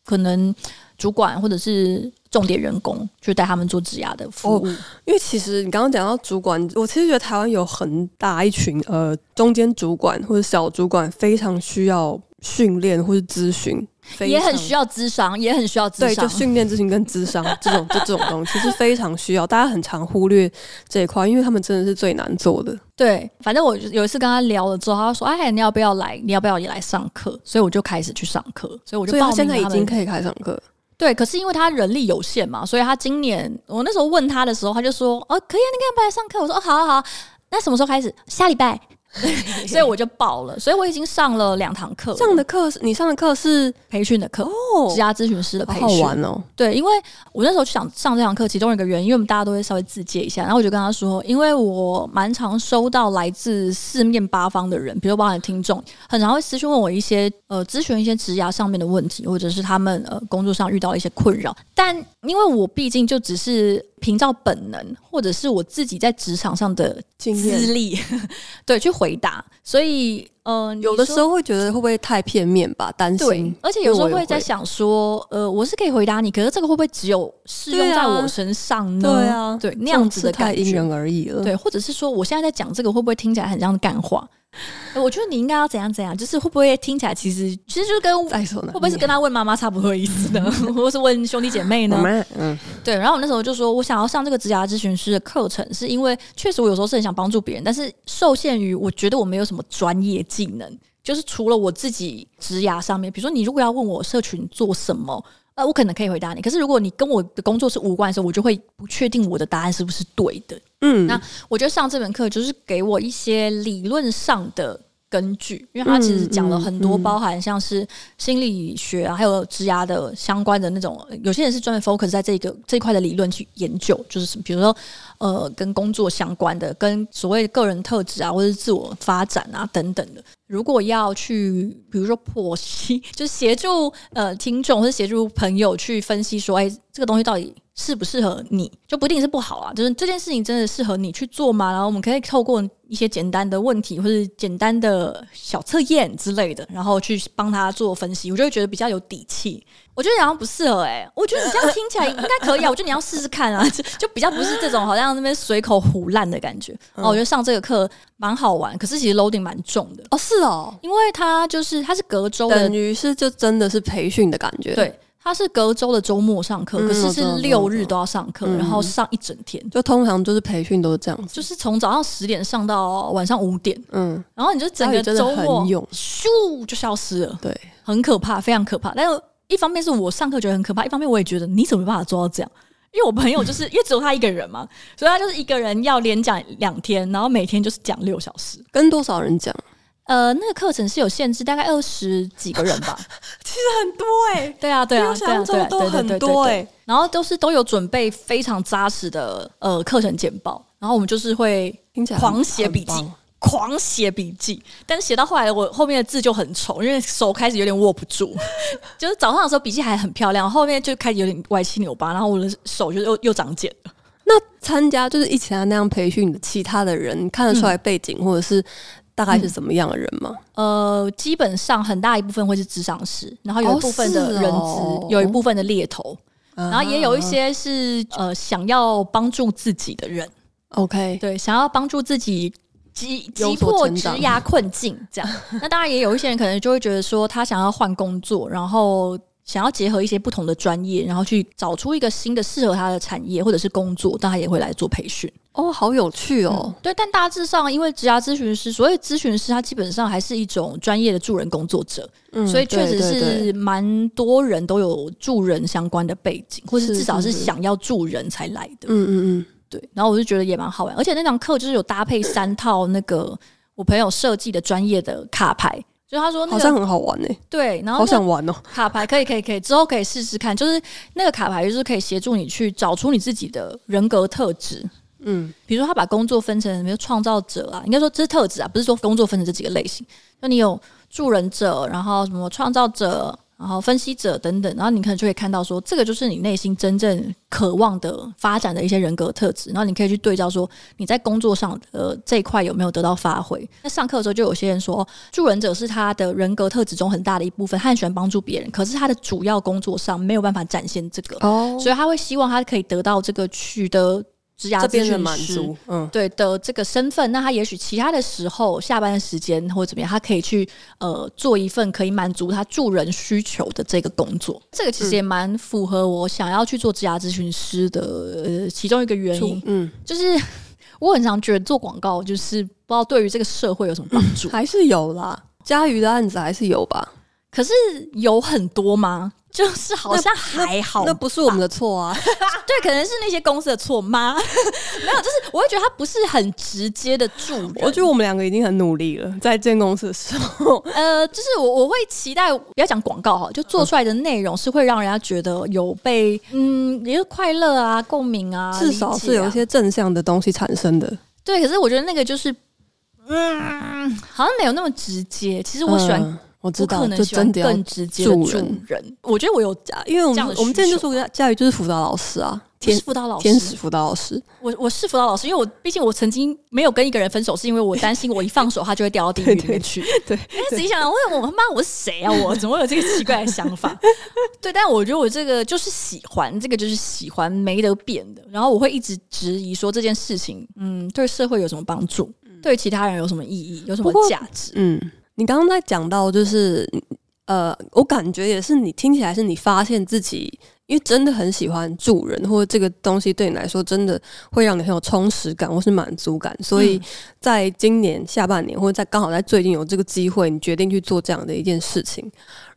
可能主管或者是重点员工，去带他们做职涯的服务。哦、因为其实你刚刚讲到主管，我其实觉得台湾有很大一群呃中间主管或者小主管，非常需要训练或者咨询。也很需要智商，也很需要智商。对，就训练、自信跟智商 这种这这种东西，是非常需要。大家很常忽略这一块，因为他们真的是最难做的。对，反正我有一次跟他聊了之后，他说：“哎，你要不要来？你要不要也来上课？”所以我就开始去上课。所以我就报名。现在已经可以开上课。对，可是因为他人力有限嘛，所以他今年我那时候问他的时候，他就说：“哦，可以啊，你可以不来上课。”我说：“哦，好好好，那什么时候开始？下礼拜。” 所以我就报了，所以我已经上了两堂课。上的课是你上的课是培训的课哦，职涯咨询师的培训。好玩哦。对，因为我那时候就想上这堂课，其中一个原因，因为我们大家都会稍微自介一下，然后我就跟他说，因为我蛮常收到来自四面八方的人，比如包含听众，很常会私讯问我一些呃咨询一些职涯上面的问题，或者是他们呃工作上遇到一些困扰，但因为我毕竟就只是。凭照本能，或者是我自己在职场上的资历，对，去回答。所以，嗯、呃，有的时候会觉得会不会太片面吧？担心。对，而且有时候会在想说，呃，我是可以回答你，可是这个会不会只有适用在我身上呢？对啊，对，那样子的感觉，因人而异了。对，或者是说，我现在在讲这个，会不会听起来很像干话？我觉得你应该要怎样怎样，就是会不会听起来其实其实就是跟会不会是跟他问妈妈差不多的意思呢？或是问兄弟姐妹呢？嗯，对。然后我那时候就说我想要上这个职涯咨询师的课程，是因为确实我有时候是很想帮助别人，但是受限于我觉得我没有什么专业技能，就是除了我自己职涯上面，比如说你如果要问我社群做什么。呃，我可能可以回答你，可是如果你跟我的工作是无关的时候，我就会不确定我的答案是不是对的。嗯，那我觉得上这门课就是给我一些理论上的根据，因为他其实讲了很多，包含像是心理学啊，还有职涯的相关的那种，有些人是专门 focus 在这个这一块的理论去研究，就是比如说呃，跟工作相关的，跟所谓的个人特质啊，或者是自我发展啊等等的。如果要去，比如说剖析，就是协助呃听众或者协助朋友去分析说，哎，这个东西到底适不适合你，就不一定是不好啊。就是这件事情真的适合你去做吗？然后我们可以透过一些简单的问题或者简单的小测验之类的，然后去帮他做分析，我就会觉得比较有底气。我觉得好像不适合哎、欸，我觉得你这样听起来应该可以啊。我觉得你要试试看啊，就 就比较不是这种好像那边随口胡乱的感觉。哦，我觉得上这个课蛮好玩，可是其实 loading 蛮重的哦。是哦，因为它就是它是隔周的，等于是就真的是培训的感觉。对，它是隔周的周末上课，可是是六日都要上课，然后上一整天。就通常就是培训都是这样子，就是从早上十点上到晚上五点。嗯，然后你就整个周末咻就消失了，对，很可怕，非常可怕。但是。一方面是我上课觉得很可怕，一方面我也觉得你怎么没办法做到这样？因为我朋友就是 因为只有他一个人嘛，所以他就是一个人要连讲两天，然后每天就是讲六小时，跟多少人讲？呃，那个课程是有限制，大概二十几个人吧，其实很多哎、欸，对啊，对啊，对啊，对啊，都很多哎、欸，然后都是都有准备非常扎实的呃课程简报，然后我们就是会狂写笔记。狂写笔记，但是写到后来，我后面的字就很丑，因为手开始有点握不住。就是早上的时候笔记还很漂亮，后面就开始有点歪七扭八，然后我的手就又又长茧了。那参加就是一起来那样培训的其他的人，看得出来背景、嗯、或者是大概是怎么样的人吗？呃，基本上很大一部分会是智商师，然后有一部分的人资，哦哦、有一部分的猎头，然后也有一些是呃想要帮助自己的人。OK，对，想要帮助自己。急急迫职涯困境，这样。那当然也有一些人可能就会觉得说，他想要换工作，然后想要结合一些不同的专业，然后去找出一个新的适合他的产业或者是工作，但他也会来做培训。哦，好有趣哦。嗯、对，但大致上，因为职涯咨询师，所谓咨询师，他基本上还是一种专业的助人工作者，嗯，所以确实是蛮多人都有助人相关的背景，或是至少是想要助人才来的。嗯嗯嗯。对，然后我就觉得也蛮好玩，而且那堂课就是有搭配三套那个我朋友设计的专业的卡牌，就他说、那个、好像很好玩呢、欸。对，然后好想玩哦，卡牌可以可以可以，之后可以试试看，就是那个卡牌就是可以协助你去找出你自己的人格特质。嗯，比如说他把工作分成比如创造者啊，应该说这是特质啊，不是说工作分成这几个类型，就你有助人者，然后什么创造者。然后分析者等等，然后你可能就会看到说，这个就是你内心真正渴望的发展的一些人格特质。然后你可以去对照说，你在工作上的这一块有没有得到发挥。那上课的时候就有些人说，助人者是他的人格特质中很大的一部分，他很喜欢帮助别人，可是他的主要工作上没有办法展现这个，哦，所以他会希望他可以得到这个取得。职涯咨询师，嗯，对的这个身份，那他也许其他的时候下班的时间或者怎么样，他可以去呃做一份可以满足他助人需求的这个工作。这个其实也蛮符合我想要去做职涯咨询师的呃其中一个原因。嗯，就是 我很常觉得做广告就是不知道对于这个社会有什么帮助，还是有啦。佳瑜的案子还是有吧。可是有很多吗？就是好像还好那，那不是我们的错啊。对，可能是那些公司的错吗？没有，就是我会觉得他不是很直接的助人。我觉得我们两个已经很努力了，在建公司的时候。呃，就是我我会期待，不要讲广告哈，就做出来的内容是会让人家觉得有被嗯，也是快乐啊、共鸣啊，至少是有一些正向的东西产生的。对，可是我觉得那个就是嗯，好像没有那么直接。其实我喜欢。嗯我知道，就真的更直接助人。我觉得我有，因为我们我们之前就说佳瑜就是辅导老师啊，天辅导老师，天使辅导老师。我我是辅导老师，因为我毕竟我曾经没有跟一个人分手，是因为我担心我一放手他就会掉到地狱里面去。对，仔细想想，我我他妈我是谁啊？我怎么会有这个奇怪的想法？对，但我觉得我这个就是喜欢，这个就是喜欢，没得变的。然后我会一直质疑说这件事情，嗯，对社会有什么帮助？对其他人有什么意义？有什么价值？嗯，你刚刚在讲到就是。呃，我感觉也是，你听起来是你发现自己，因为真的很喜欢助人，或者这个东西对你来说真的会让你很有充实感或是满足感，所以在今年下半年，或者在刚好在最近有这个机会，你决定去做这样的一件事情。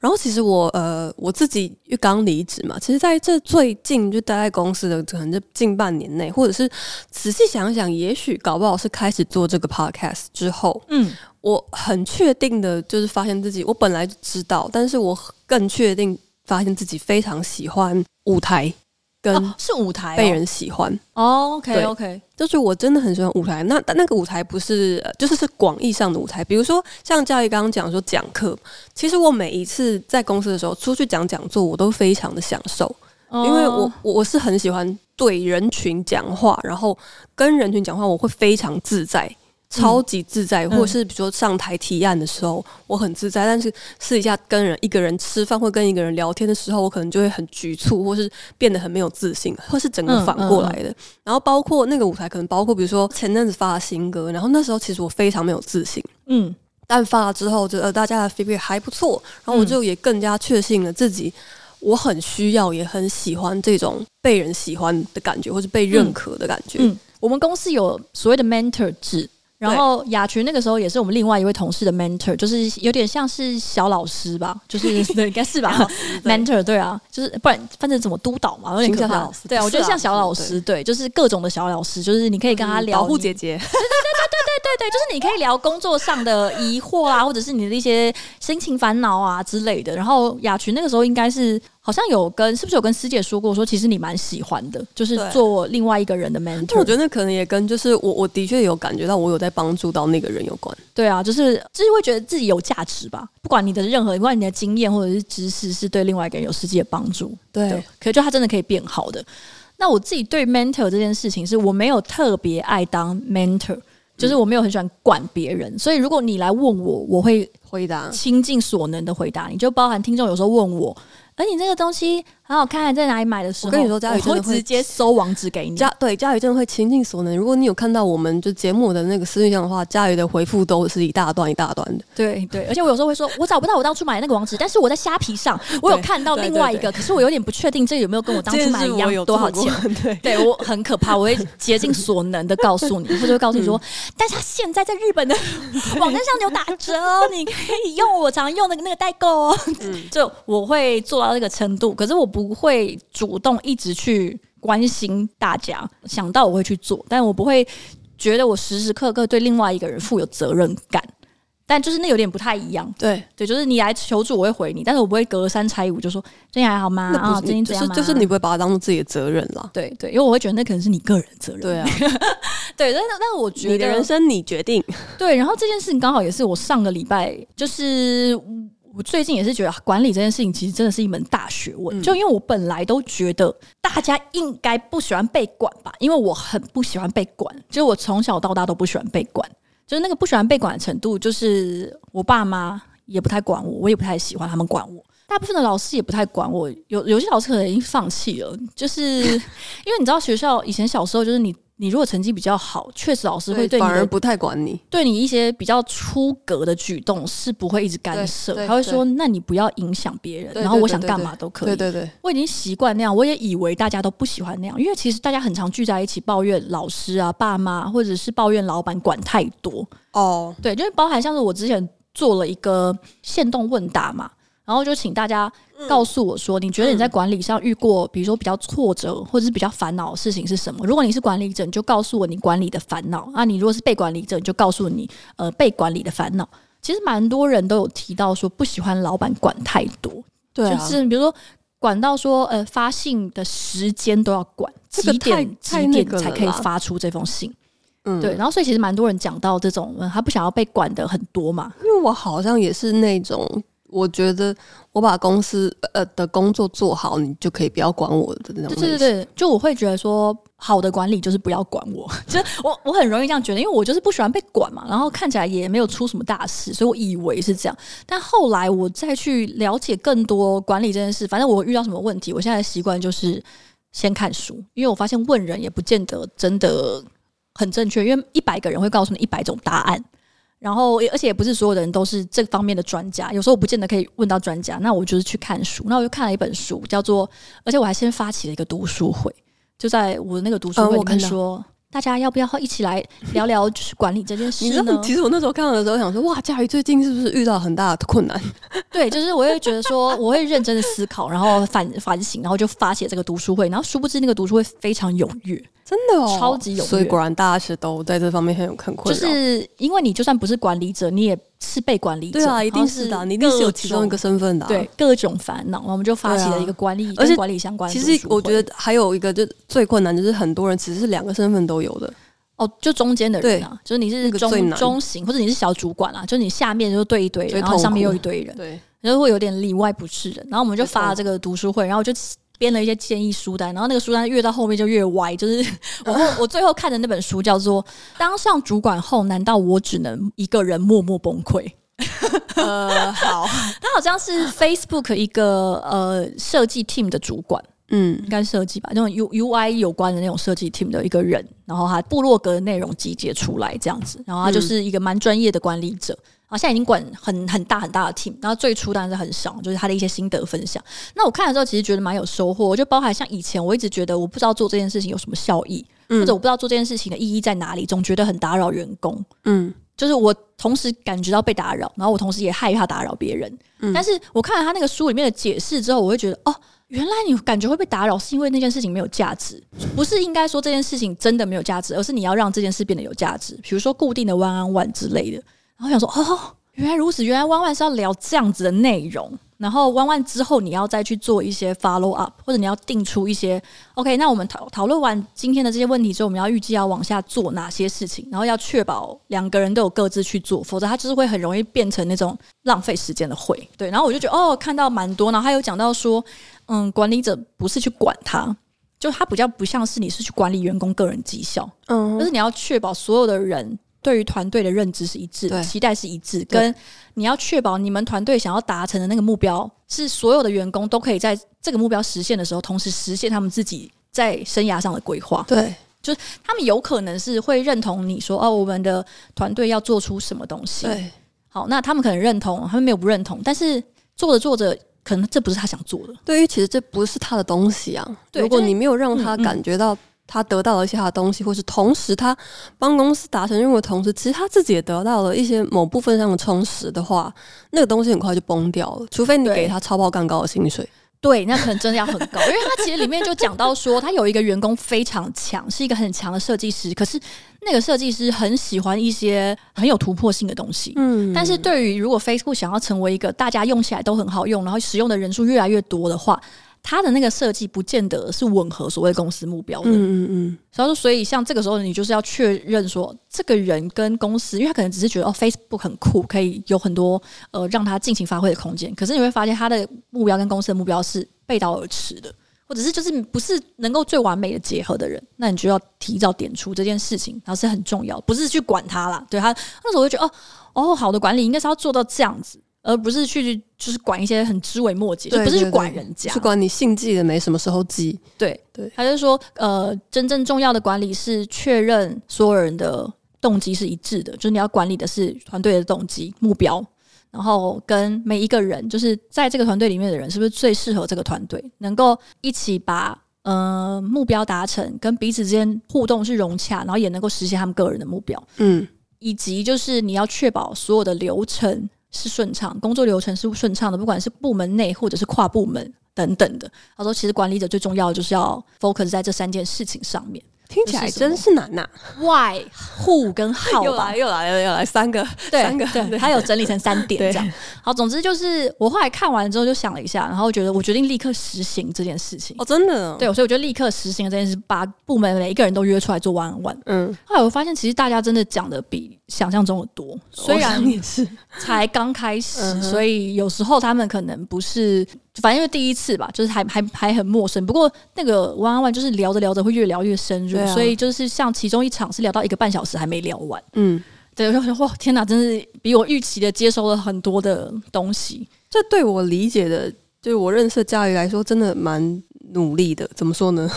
然后其实我呃我自己又刚离职嘛，其实在这最近就待在公司的可能这近半年内，或者是仔细想想，也许搞不好是开始做这个 podcast 之后，嗯。我很确定的，就是发现自己，我本来就知道，但是我更确定发现自己非常喜欢舞台，跟是舞台被人喜欢。哦，OK OK，就是我真的很喜欢舞台。那但那个舞台不是，就是是广义上的舞台，比如说像教育刚刚讲说讲课，其实我每一次在公司的时候出去讲讲座，我都非常的享受，因为我我是很喜欢对人群讲话，然后跟人群讲话，我会非常自在。超级自在，或者是比如说上台提案的时候，我很自在。但是私底下跟人一个人吃饭或跟一个人聊天的时候，我可能就会很局促，或是变得很没有自信，或是整个反过来的。然后包括那个舞台，可能包括比如说前阵子发的新歌，然后那时候其实我非常没有自信，嗯，但发了之后，就呃大家的 feedback 还不错，然后我就也更加确信了自己，我很需要也很喜欢这种被人喜欢的感觉，或是被认可的感觉。嗯，我们公司有所谓的 mentor 制。然后雅群那个时候也是我们另外一位同事的 mentor，就是有点像是小老师吧，就是 对，应该是吧，mentor 对啊，就是不然反正怎么督导嘛，有点可怕。对啊，我觉得像小老师，对，就是各种的小老师，就是你可以跟他聊保护姐姐，对对对对对对对，就是你可以聊工作上的疑惑啊，或者是你的一些心情烦恼啊之类的。然后雅群那个时候应该是。好像有跟，是不是有跟师姐说过，说其实你蛮喜欢的，就是做另外一个人的 mentor。我觉得那可能也跟就是我我的确有感觉到我有在帮助到那个人有关。对啊，就是就是会觉得自己有价值吧，不管你的任何，不管你的经验或者是知识是对另外一个人有实际的帮助。对，对，可是就他真的可以变好的。那我自己对 mentor 这件事情，是我没有特别爱当 mentor，就是我没有很喜欢管别人，所以如果你来问我，我会回答倾尽所能的回答你，就包含听众有时候问我。而你这个东西很好看，在哪里买的时候？我跟你说，佳宇真的会直接搜网址给你。佳对佳宇真的会倾尽所能。如果你有看到我们就节目的那个私信箱的话，佳宇的回复都是一大段一大段的。对对，而且我有时候会说，我找不到我当初买的那个网址，但是我在虾皮上 我有看到另外一个，可是我有点不确定这有没有跟我当初买一样多少钱。对，对我很可怕，我会竭尽所能的告诉你，或者会告诉你说，嗯、但是他现在在日本的网站上有打折哦，你可以用我常用的那个代购哦。嗯、就我会做到这个程度，可是我不会主动一直去关心大家，想到我会去做，但我不会觉得我时时刻刻对另外一个人负有责任感。但就是那有点不太一样，对对，就是你来求助我会回你，但是我不会隔三差五就说最近还好吗？啊，最近怎样？就是你不会把它当做自己的责任了。对对，因为我会觉得那可能是你个人责任。对啊，对，但是但是我觉得你的人生你决定。对，然后这件事情刚好也是我上个礼拜就是。我最近也是觉得管理这件事情其实真的是一门大学问，嗯、就因为我本来都觉得大家应该不喜欢被管吧，因为我很不喜欢被管，就是我从小到大都不喜欢被管，就是那个不喜欢被管的程度，就是我爸妈也不太管我，我也不太喜欢他们管我，大部分的老师也不太管我，有有些老师可能已经放弃了，就是 因为你知道学校以前小时候就是你。你如果成绩比较好，确实老师会对你，反而不太管你，对你一些比较出格的举动是不会一直干涉，他会说：“那你不要影响别人。”然后我想干嘛都可以。对对对，我已经习惯那样，我也以为大家都不喜欢那样，因为其实大家很常聚在一起抱怨老师啊、爸妈，或者是抱怨老板管太多。哦，对，就是包含像是我之前做了一个限动问答嘛。然后就请大家告诉我说，你觉得你在管理上遇过，比如说比较挫折或者是比较烦恼的事情是什么？如果你是管理者，你就告诉我你管理的烦恼；那你如果是被管理者，你就告诉你呃被管理的烦恼。其实蛮多人都有提到说不喜欢老板管太多，对啊，就是比如说管到说呃发信的时间都要管，几点几点才可以发出这封信。嗯，对，然后所以其实蛮多人讲到这种，嗯，他不想要被管的很多嘛。因为我好像也是那种，我觉得我把公司呃的工作做好，你就可以不要管我的那种。对对对，就我会觉得说，好的管理就是不要管我，就是我我很容易这样觉得，因为我就是不喜欢被管嘛。然后看起来也没有出什么大事，所以我以为是这样。但后来我再去了解更多管理这件事，反正我遇到什么问题，我现在的习惯就是先看书，因为我发现问人也不见得真的。很正确，因为一百个人会告诉你一百种答案，然后而且也不是所有的人都是这方面的专家，有时候我不见得可以问到专家，那我就是去看书，那我就看了一本书，叫做，而且我还先发起了一个读书会，就在我的那个读书会里面说。嗯大家要不要一起来聊聊就是管理这件事呢？你知道，其实我那时候看到的时候想说，哇，佳瑜最近是不是遇到很大的困难？对，就是我会觉得说，我会认真的思考，然后反反省，然后就发起这个读书会，然后殊不知那个读书会非常踊跃，真的哦，超级踊跃。所以果然大家其实都在这方面很有很困扰，就是因为你就算不是管理者，你也是被管理者，对啊，一定是的，你一定是有其中一个身份的，对，各种烦恼，我们就发起了一个管理，而且管理相关的。其实我觉得还有一个就最困难，就是很多人其实是两个身份都有的。哦，就中间的人啊，就是你是中中型，或者你是小主管啊，就是你下面就对一堆人，然后上面又一堆人，对，然后会有点里外不是人。然后我们就发了这个读书会，然后就编了一些建议书单，然后那个书单越到后面就越歪。就是 我我最后看的那本书叫做《当上主管后，难道我只能一个人默默崩溃》？呃，好，他好像是 Facebook 一个呃设计 team 的主管。嗯，应该设计吧，那种 U U I 有关的那种设计 team 的一个人，然后他部落格的内容集结出来这样子，然后他就是一个蛮专业的管理者，然后现在已经管很很大很大的 team，然后最初当然是很少，就是他的一些心得分享。那我看了之后，其实觉得蛮有收获，就包含像以前我一直觉得我不知道做这件事情有什么效益，或者我不知道做这件事情的意义在哪里，总觉得很打扰员工。嗯，就是我同时感觉到被打扰，然后我同时也害怕打扰别人。嗯，但是我看了他那个书里面的解释之后，我会觉得哦。原来你感觉会被打扰，是因为那件事情没有价值，不是应该说这件事情真的没有价值，而是你要让这件事变得有价值。比如说固定的 one on one 之类的。然后想说，哦，原来如此，原来 on one 是要聊这样子的内容。然后 on one 之后，你要再去做一些 follow up，或者你要定出一些 OK。那我们讨讨论完今天的这些问题之后，我们要预计要往下做哪些事情，然后要确保两个人都有各自去做，否则它就是会很容易变成那种浪费时间的会。对，然后我就觉得，哦，看到蛮多，然后还有讲到说。嗯，管理者不是去管他，就他比较不像是你是去管理员工个人绩效，嗯，就是你要确保所有的人对于团队的认知是一致，对，期待是一致，跟你要确保你们团队想要达成的那个目标是所有的员工都可以在这个目标实现的时候，同时实现他们自己在生涯上的规划。对，就是他们有可能是会认同你说哦，我们的团队要做出什么东西。对，好，那他们可能认同，他们没有不认同，但是做着做着。可能这不是他想做的，对于其实这不是他的东西啊。如果你没有让他感觉到他得到了一些他的东西，或是同时他帮公司达成任务的同时，其实他自己也得到了一些某部分上的充实的话，那个东西很快就崩掉了。除非你给他超爆干高的薪水。对，那可能真的要很高，因为他其实里面就讲到说，他有一个员工非常强，是一个很强的设计师，可是那个设计师很喜欢一些很有突破性的东西。嗯，但是对于如果 Facebook 想要成为一个大家用起来都很好用，然后使用的人数越来越多的话。他的那个设计不见得是吻合所谓公司目标的，嗯嗯嗯。所以说，所以像这个时候，你就是要确认说，这个人跟公司，因为他可能只是觉得哦，Facebook 很酷，可以有很多呃让他尽情发挥的空间。可是你会发现，他的目标跟公司的目标是背道而驰的，或者是就是不是能够最完美的结合的人，那你就要提早点出这件事情，然后是很重要，不是去管他啦。对他那时候我就觉得哦哦，好的管理应该是要做到这样子。而不是去就是管一些很枝微末节，就不是去管人家，去管你信记的没什么时候记。对对，他就说，呃，真正重要的管理是确认所有人的动机是一致的，就是你要管理的是团队的动机、目标，然后跟每一个人，就是在这个团队里面的人，是不是最适合这个团队，能够一起把呃目标达成，跟彼此之间互动是融洽，然后也能够实现他们个人的目标。嗯，以及就是你要确保所有的流程。是顺畅，工作流程是顺畅的，不管是部门内或者是跨部门等等的。他说，其实管理者最重要的就是要 focus 在这三件事情上面。听起来真是难呐！Why、Who 跟 How 又来又来又来又来三个，对三个，对，他有整理成三点这样。好，总之就是我后来看完之后就想了一下，然后觉得我决定立刻实行这件事情。哦，真的？对，所以我就立刻实行了这件事，把部门每一个人都约出来做 one on one。嗯，后来我发现其实大家真的讲的比想象中的多，虽然也是才刚开始，所以有时候他们可能不是。反正因为第一次吧，就是还还还很陌生。不过那个 one on one 就是聊着聊着会越聊越深入，啊、所以就是像其中一场是聊到一个半小时还没聊完。嗯，对，我就说哇，天哪，真是比我预期的接收了很多的东西。这对我理解的，就是我认识的家瑜来说，真的蛮。努力的，怎么说呢？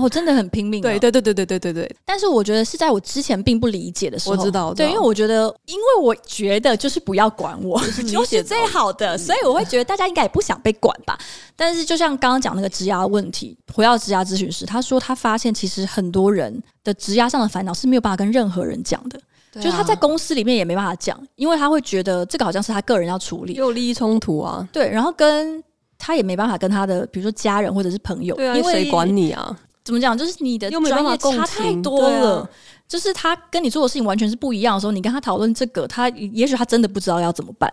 我、哦、真的很拼命。对对对对对对对对。但是我觉得是在我之前并不理解的时候，我知道。对，因为我觉得，因为我觉得就是不要管我，就是，就是最好的，所以我会觉得大家应该也不想被管吧。但是就像刚刚讲那个职涯问题，回到职涯咨询师，他说他发现其实很多人的职涯上的烦恼是没有办法跟任何人讲的，啊、就是他在公司里面也没办法讲，因为他会觉得这个好像是他个人要处理，有利益冲突啊。对，然后跟。他也没办法跟他的，比如说家人或者是朋友，对啊，因为谁管你啊？怎么讲？就是你的专业差太多了。啊、就是他跟你做的事情完全是不一样的时候，你跟他讨论这个，他也许他真的不知道要怎么办，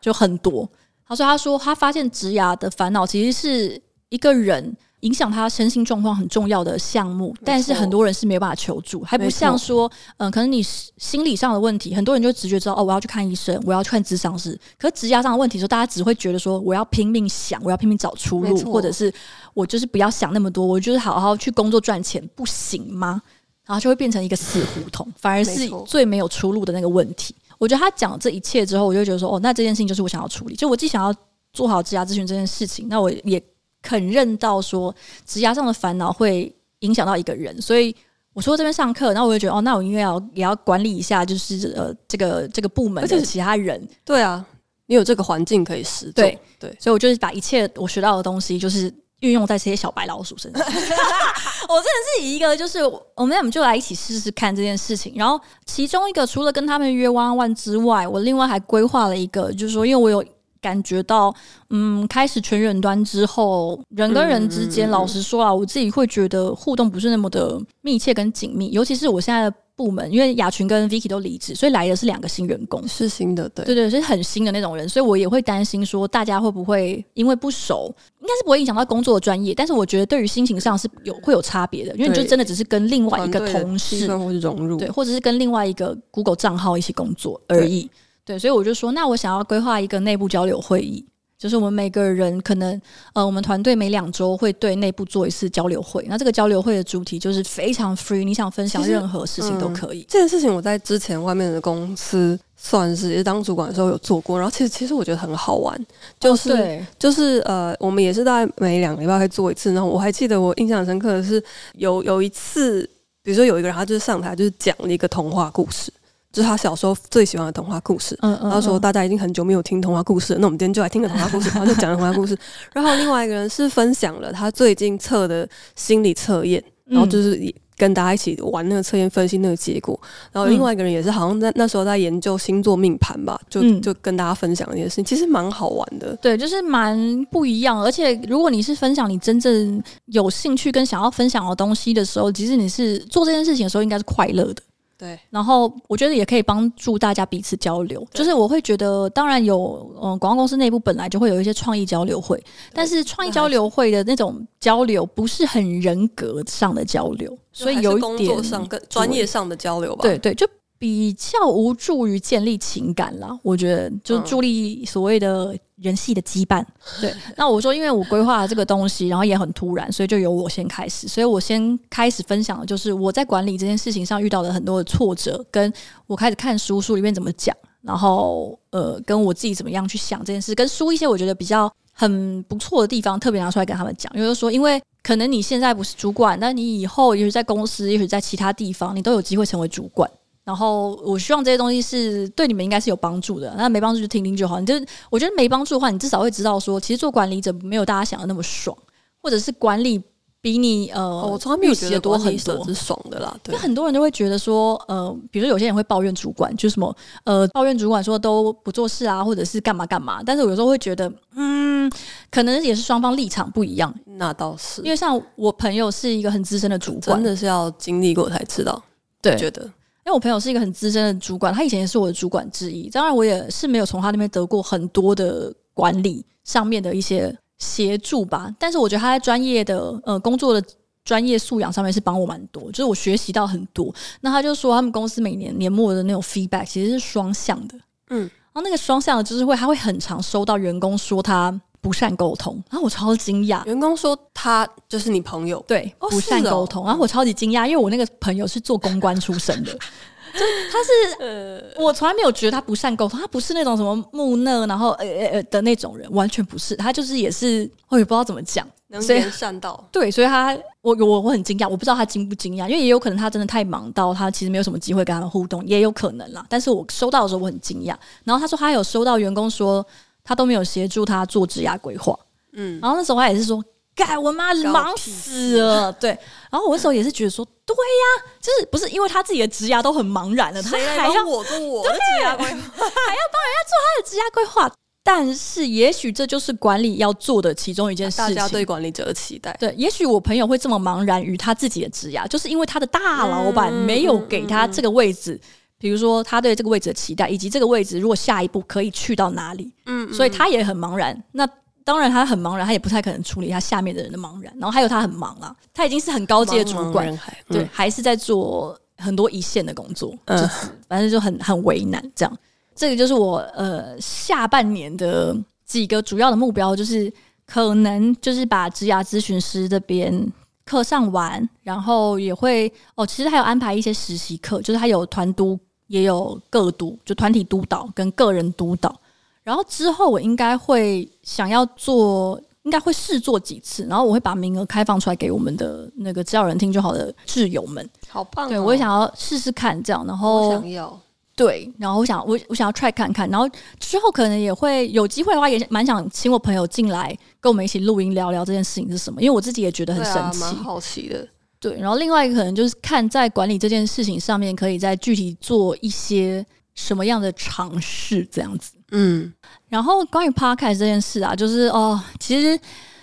就很多。他说：“他说他发现植牙的烦恼其实是一个人。”影响他身心状况很重要的项目，但是很多人是没有办法求助，还不像说，嗯，可能你心理上的问题，很多人就直觉知道哦，我要去看医生，我要去看咨商师。可是职涯上的问题，说大家只会觉得说，我要拼命想，我要拼命找出路，或者是我就是不要想那么多，我就是好好去工作赚钱，不行吗？然后就会变成一个死胡同，反而是最没有出路的那个问题。我觉得他讲这一切之后，我就觉得说，哦，那这件事情就是我想要处理，就我既想要做好职涯咨询这件事情，那我也。肯认到说，职涯上的烦恼会影响到一个人，所以我说这边上课，然后我就觉得哦，那我应该要也要管理一下，就是呃，这个这个部门的其他人。对啊，你有这个环境可以使。对对，所以我就是把一切我学到的东西，就是运用在这些小白老鼠身上。我真的是以一个，就是我们我们就来一起试试看这件事情。然后其中一个，除了跟他们约 one one 之外，我另外还规划了一个，就是说，因为我有。感觉到，嗯，开始全远端之后，人跟人之间，嗯、老实说啊，我自己会觉得互动不是那么的密切跟紧密。尤其是我现在的部门，因为雅群跟 Vicky 都离职，所以来的是两个新员工，是新的，对，对对，是很新的那种人，所以我也会担心说，大家会不会因为不熟，应该是不会影响到工作的专业，但是我觉得对于心情上是有会有差别的，因为你就真的只是跟另外一个同事或是融入，对，或者是跟另外一个 Google 账号一起工作而已。对，所以我就说，那我想要规划一个内部交流会议，就是我们每个人可能，呃，我们团队每两周会对内部做一次交流会。那这个交流会的主题就是非常 free，你想分享任何事情都可以。嗯，这件事情我在之前外面的公司算是当主管的时候有做过，然后其实其实我觉得很好玩，就是、就是呃，我们也是大概每两个礼拜会做一次。然后我还记得我印象深刻的是有有一次，比如说有一个人他就是上台就是讲了一个童话故事。就是他小时候最喜欢的童话故事，嗯嗯，然后说大家已经很久没有听童话故事了，那我们今天就来听个童话故事，然后就讲了童话故事。然后另外一个人是分享了他最近测的心理测验，然后就是跟大家一起玩那个测验，分析那个结果。然后另外一个人也是好像在那时候在研究星座命盘吧，就就跟大家分享一件事情，其实蛮好玩的。对，就是蛮不一样。而且如果你是分享你真正有兴趣跟想要分享的东西的时候，其实你是做这件事情的时候应该是快乐的。对，然后我觉得也可以帮助大家彼此交流。就是我会觉得，当然有，嗯，广告公司内部本来就会有一些创意交流会，但是创意交流会的那种交流不是很人格上的交流，所以有一点工作上跟专业上的交流吧。对对，就。比较无助于建立情感啦，我觉得就助力所谓的人系的羁绊。嗯、对，那我说，因为我规划了这个东西，然后也很突然，所以就由我先开始。所以我先开始分享的就是我在管理这件事情上遇到的很多的挫折，跟我开始看书，书里面怎么讲，然后呃，跟我自己怎么样去想这件事，跟书一些我觉得比较很不错的地方，特别拿出来跟他们讲。就是说，因为可能你现在不是主管，但你以后也许在公司，也许在其他地方，你都有机会成为主管。然后我希望这些东西是对你们应该是有帮助的，那没帮助就听听就好。你就我觉得没帮助的话，你至少会知道说，其实做管理者没有大家想的那么爽，或者是管理比你呃，哦、我从来没有觉得多很多是爽的啦。对，很多人都会觉得说，呃，比如说有些人会抱怨主管，就什么呃，抱怨主管说都不做事啊，或者是干嘛干嘛。但是我有时候会觉得，嗯，可能也是双方立场不一样。那倒是，因为像我朋友是一个很资深的主管，真的是要经历过才知道。对，觉得，因为我朋友是一个很资深的主管，他以前也是我的主管之一。当然，我也是没有从他那边得过很多的管理上面的一些协助吧。但是我觉得他在专业的呃工作的。专业素养上面是帮我蛮多，就是我学习到很多。那他就说，他们公司每年年末的那种 feedback 其实是双向的，嗯，然后那个双向的就是会，他会很常收到员工说他不善沟通，然后我超惊讶。员工说他就是你朋友，对，不善沟通，然后我超级惊讶，因为我那个朋友是做公关出身的，就他是呃，我从来没有觉得他不善沟通，他不是那种什么木讷，然后呃呃呃的那种人，完全不是，他就是也是，我也不知道怎么讲。能言善道，对，所以他我我我很惊讶，我不知道他惊不惊讶，因为也有可能他真的太忙到他其实没有什么机会跟他们互动，也有可能啦。但是我收到的时候我很惊讶，然后他说他有收到员工说他都没有协助他做职涯规划，嗯，然后那时候他也是说，盖我妈忙死了，对，然后我那时候也是觉得说，对呀，就是不是因为他自己的职涯都很茫然了，他还要我做我的职涯规划，还要帮人家做他的职涯规划。但是，也许这就是管理要做的其中一件事情。大家对管理者的期待。对，也许我朋友会这么茫然于他自己的职涯，就是因为他的大老板没有给他这个位置。嗯嗯嗯、比如说，他对这个位置的期待，以及这个位置如果下一步可以去到哪里，嗯，嗯，所以他也很茫然。那当然，他很茫然，他也不太可能处理他下面的人的茫然。然后还有他很忙啊，他已经是很高阶的主管，茫茫嗯、对，还是在做很多一线的工作，嗯、就反正就很很为难这样。这个就是我呃下半年的几个主要的目标，就是可能就是把职涯咨询师这边课上完，然后也会哦，其实还有安排一些实习课，就是他有团督，也有个督，就团体督导跟个人督导。然后之后我应该会想要做，应该会试做几次，然后我会把名额开放出来给我们的那个只要人听就好的挚友们。好棒哦！对，我也想要试试看这样，然后想要。对，然后我想我我想要 try 看看，然后之后可能也会有机会的话，也蛮想请我朋友进来跟我们一起录音聊聊这件事情是什么，因为我自己也觉得很神奇，蛮好奇的。对，然后另外一个可能就是看在管理这件事情上面，可以再具体做一些什么样的尝试，这样子。嗯，然后关于 podcast 这件事啊，就是哦，其实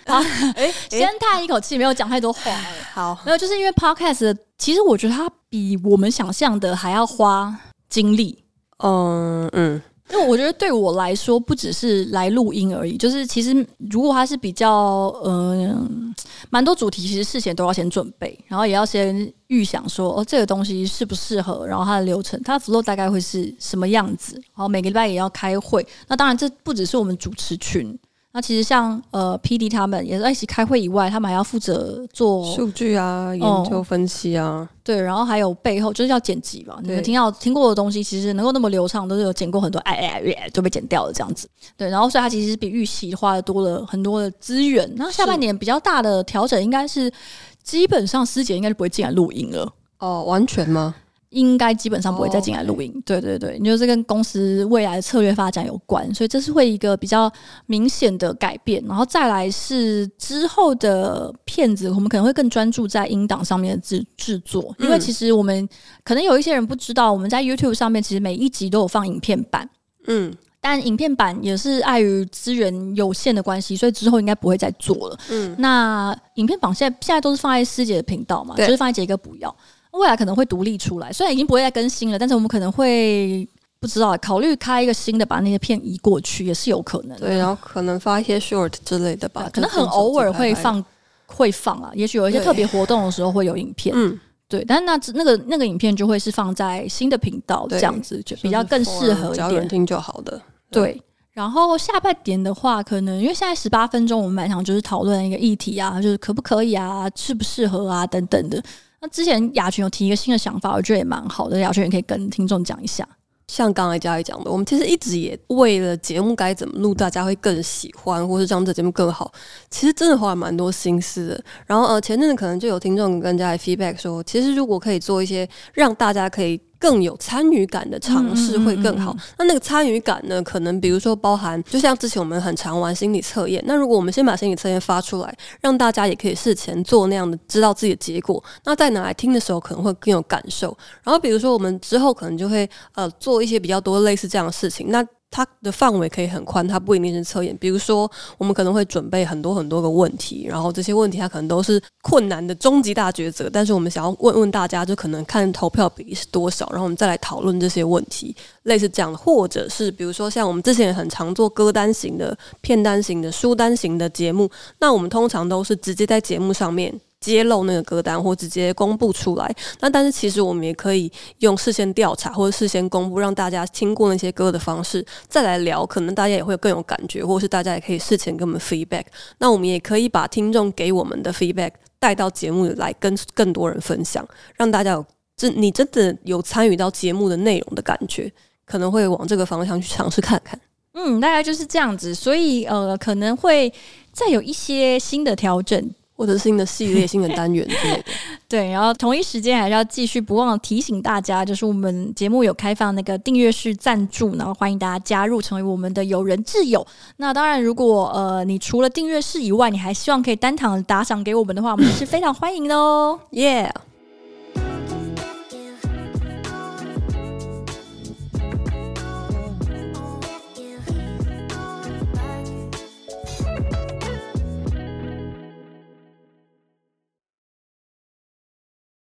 啊，哎，先叹一口气，没有讲太多话。好，没有，就是因为 podcast，其实我觉得它比我们想象的还要花。精力，嗯嗯，因为我觉得对我来说，不只是来录音而已，就是其实如果他是比较，嗯，蛮多主题，其实事前都要先准备，然后也要先预想说，哦，这个东西适不适合，然后它的流程，它的 flow 大概会是什么样子，然后每个礼拜也要开会。那当然，这不只是我们主持群。那其实像呃 PD 他们也是在一起开会以外，他们还要负责做数据啊、研究分析啊、嗯，对，然后还有背后就是要剪辑嘛。你们听到听过的东西，其实能够那么流畅，都是有剪过很多，哎哎哎，就被剪掉了这样子。对，然后所以它其实比预期花的多了很多的资源。然后下半年比较大的调整，应该是基本上师姐应该是不会进来录音了。哦，完全吗？应该基本上不会再进来录音，对对对，你就是跟公司未来的策略发展有关，所以这是会一个比较明显的改变。然后再来是之后的片子，我们可能会更专注在音档上面的制制作，因为其实我们可能有一些人不知道，我们在 YouTube 上面其实每一集都有放影片版，嗯，但影片版也是碍于资源有限的关系，所以之后应该不会再做了。嗯，那影片榜现在现在都是放在师姐的频道嘛，就是放在杰哥不要。未来可能会独立出来，虽然已经不会再更新了，但是我们可能会不知道考虑开一个新的，把那些片移过去也是有可能的。对，然后可能发一些 short 之类的吧，可能很偶尔会放会放啊，也许有一些特别活动的时候会有影片。嗯，对，但是那那个那个影片就会是放在新的频道这样子，就比较更适合一点，人听就好的。对，然后下半点的话，可能因为现在十八分钟，我们蛮想就是讨论一个议题啊，就是可不可以啊，适不适合啊等等的。那之前雅群有提一个新的想法，我觉得也蛮好的。雅群也可以跟听众讲一下。像刚才佳怡讲的，我们其实一直也为了节目该怎么录，大家会更喜欢，或是让这节目更好，其实真的花了蛮多心思的。然后呃，前阵子可能就有听众跟佳怡 feedback 说，其实如果可以做一些让大家可以更有参与感的尝试会更好。嗯嗯嗯嗯，那那个参与感呢，可能比如说包含，就像之前我们很常玩心理测验。那如果我们先把心理测验发出来，让大家也可以事前做那样的，知道自己的结果，那再拿来听的时候可能会更有感受。然后比如说我们之后可能就会呃做一些比较多类似这样的事情。那它的范围可以很宽，它不一定是测验。比如说，我们可能会准备很多很多个问题，然后这些问题它可能都是困难的终极大抉择。但是我们想要问问大家，就可能看投票比例是多少，然后我们再来讨论这些问题，类似这样的。或者是比如说，像我们之前也很常做歌单型的、片单型的、书单型的节目，那我们通常都是直接在节目上面。揭露那个歌单或直接公布出来，那但是其实我们也可以用事先调查或者事先公布，让大家听过那些歌的方式再来聊，可能大家也会更有感觉，或是大家也可以事前给我们 feedback。那我们也可以把听众给我们的 feedback 带到节目里来跟更多人分享，让大家有真你真的有参与到节目的内容的感觉，可能会往这个方向去尝试看看。嗯，大概就是这样子，所以呃可能会再有一些新的调整。或者是新的系列、新的单元之类的。对，然后同一时间还是要继续不忘提醒大家，就是我们节目有开放那个订阅式赞助，然后欢迎大家加入成为我们的友人挚友。那当然，如果呃你除了订阅式以外，你还希望可以单场打赏给我们的话，我们是非常欢迎的哦。耶！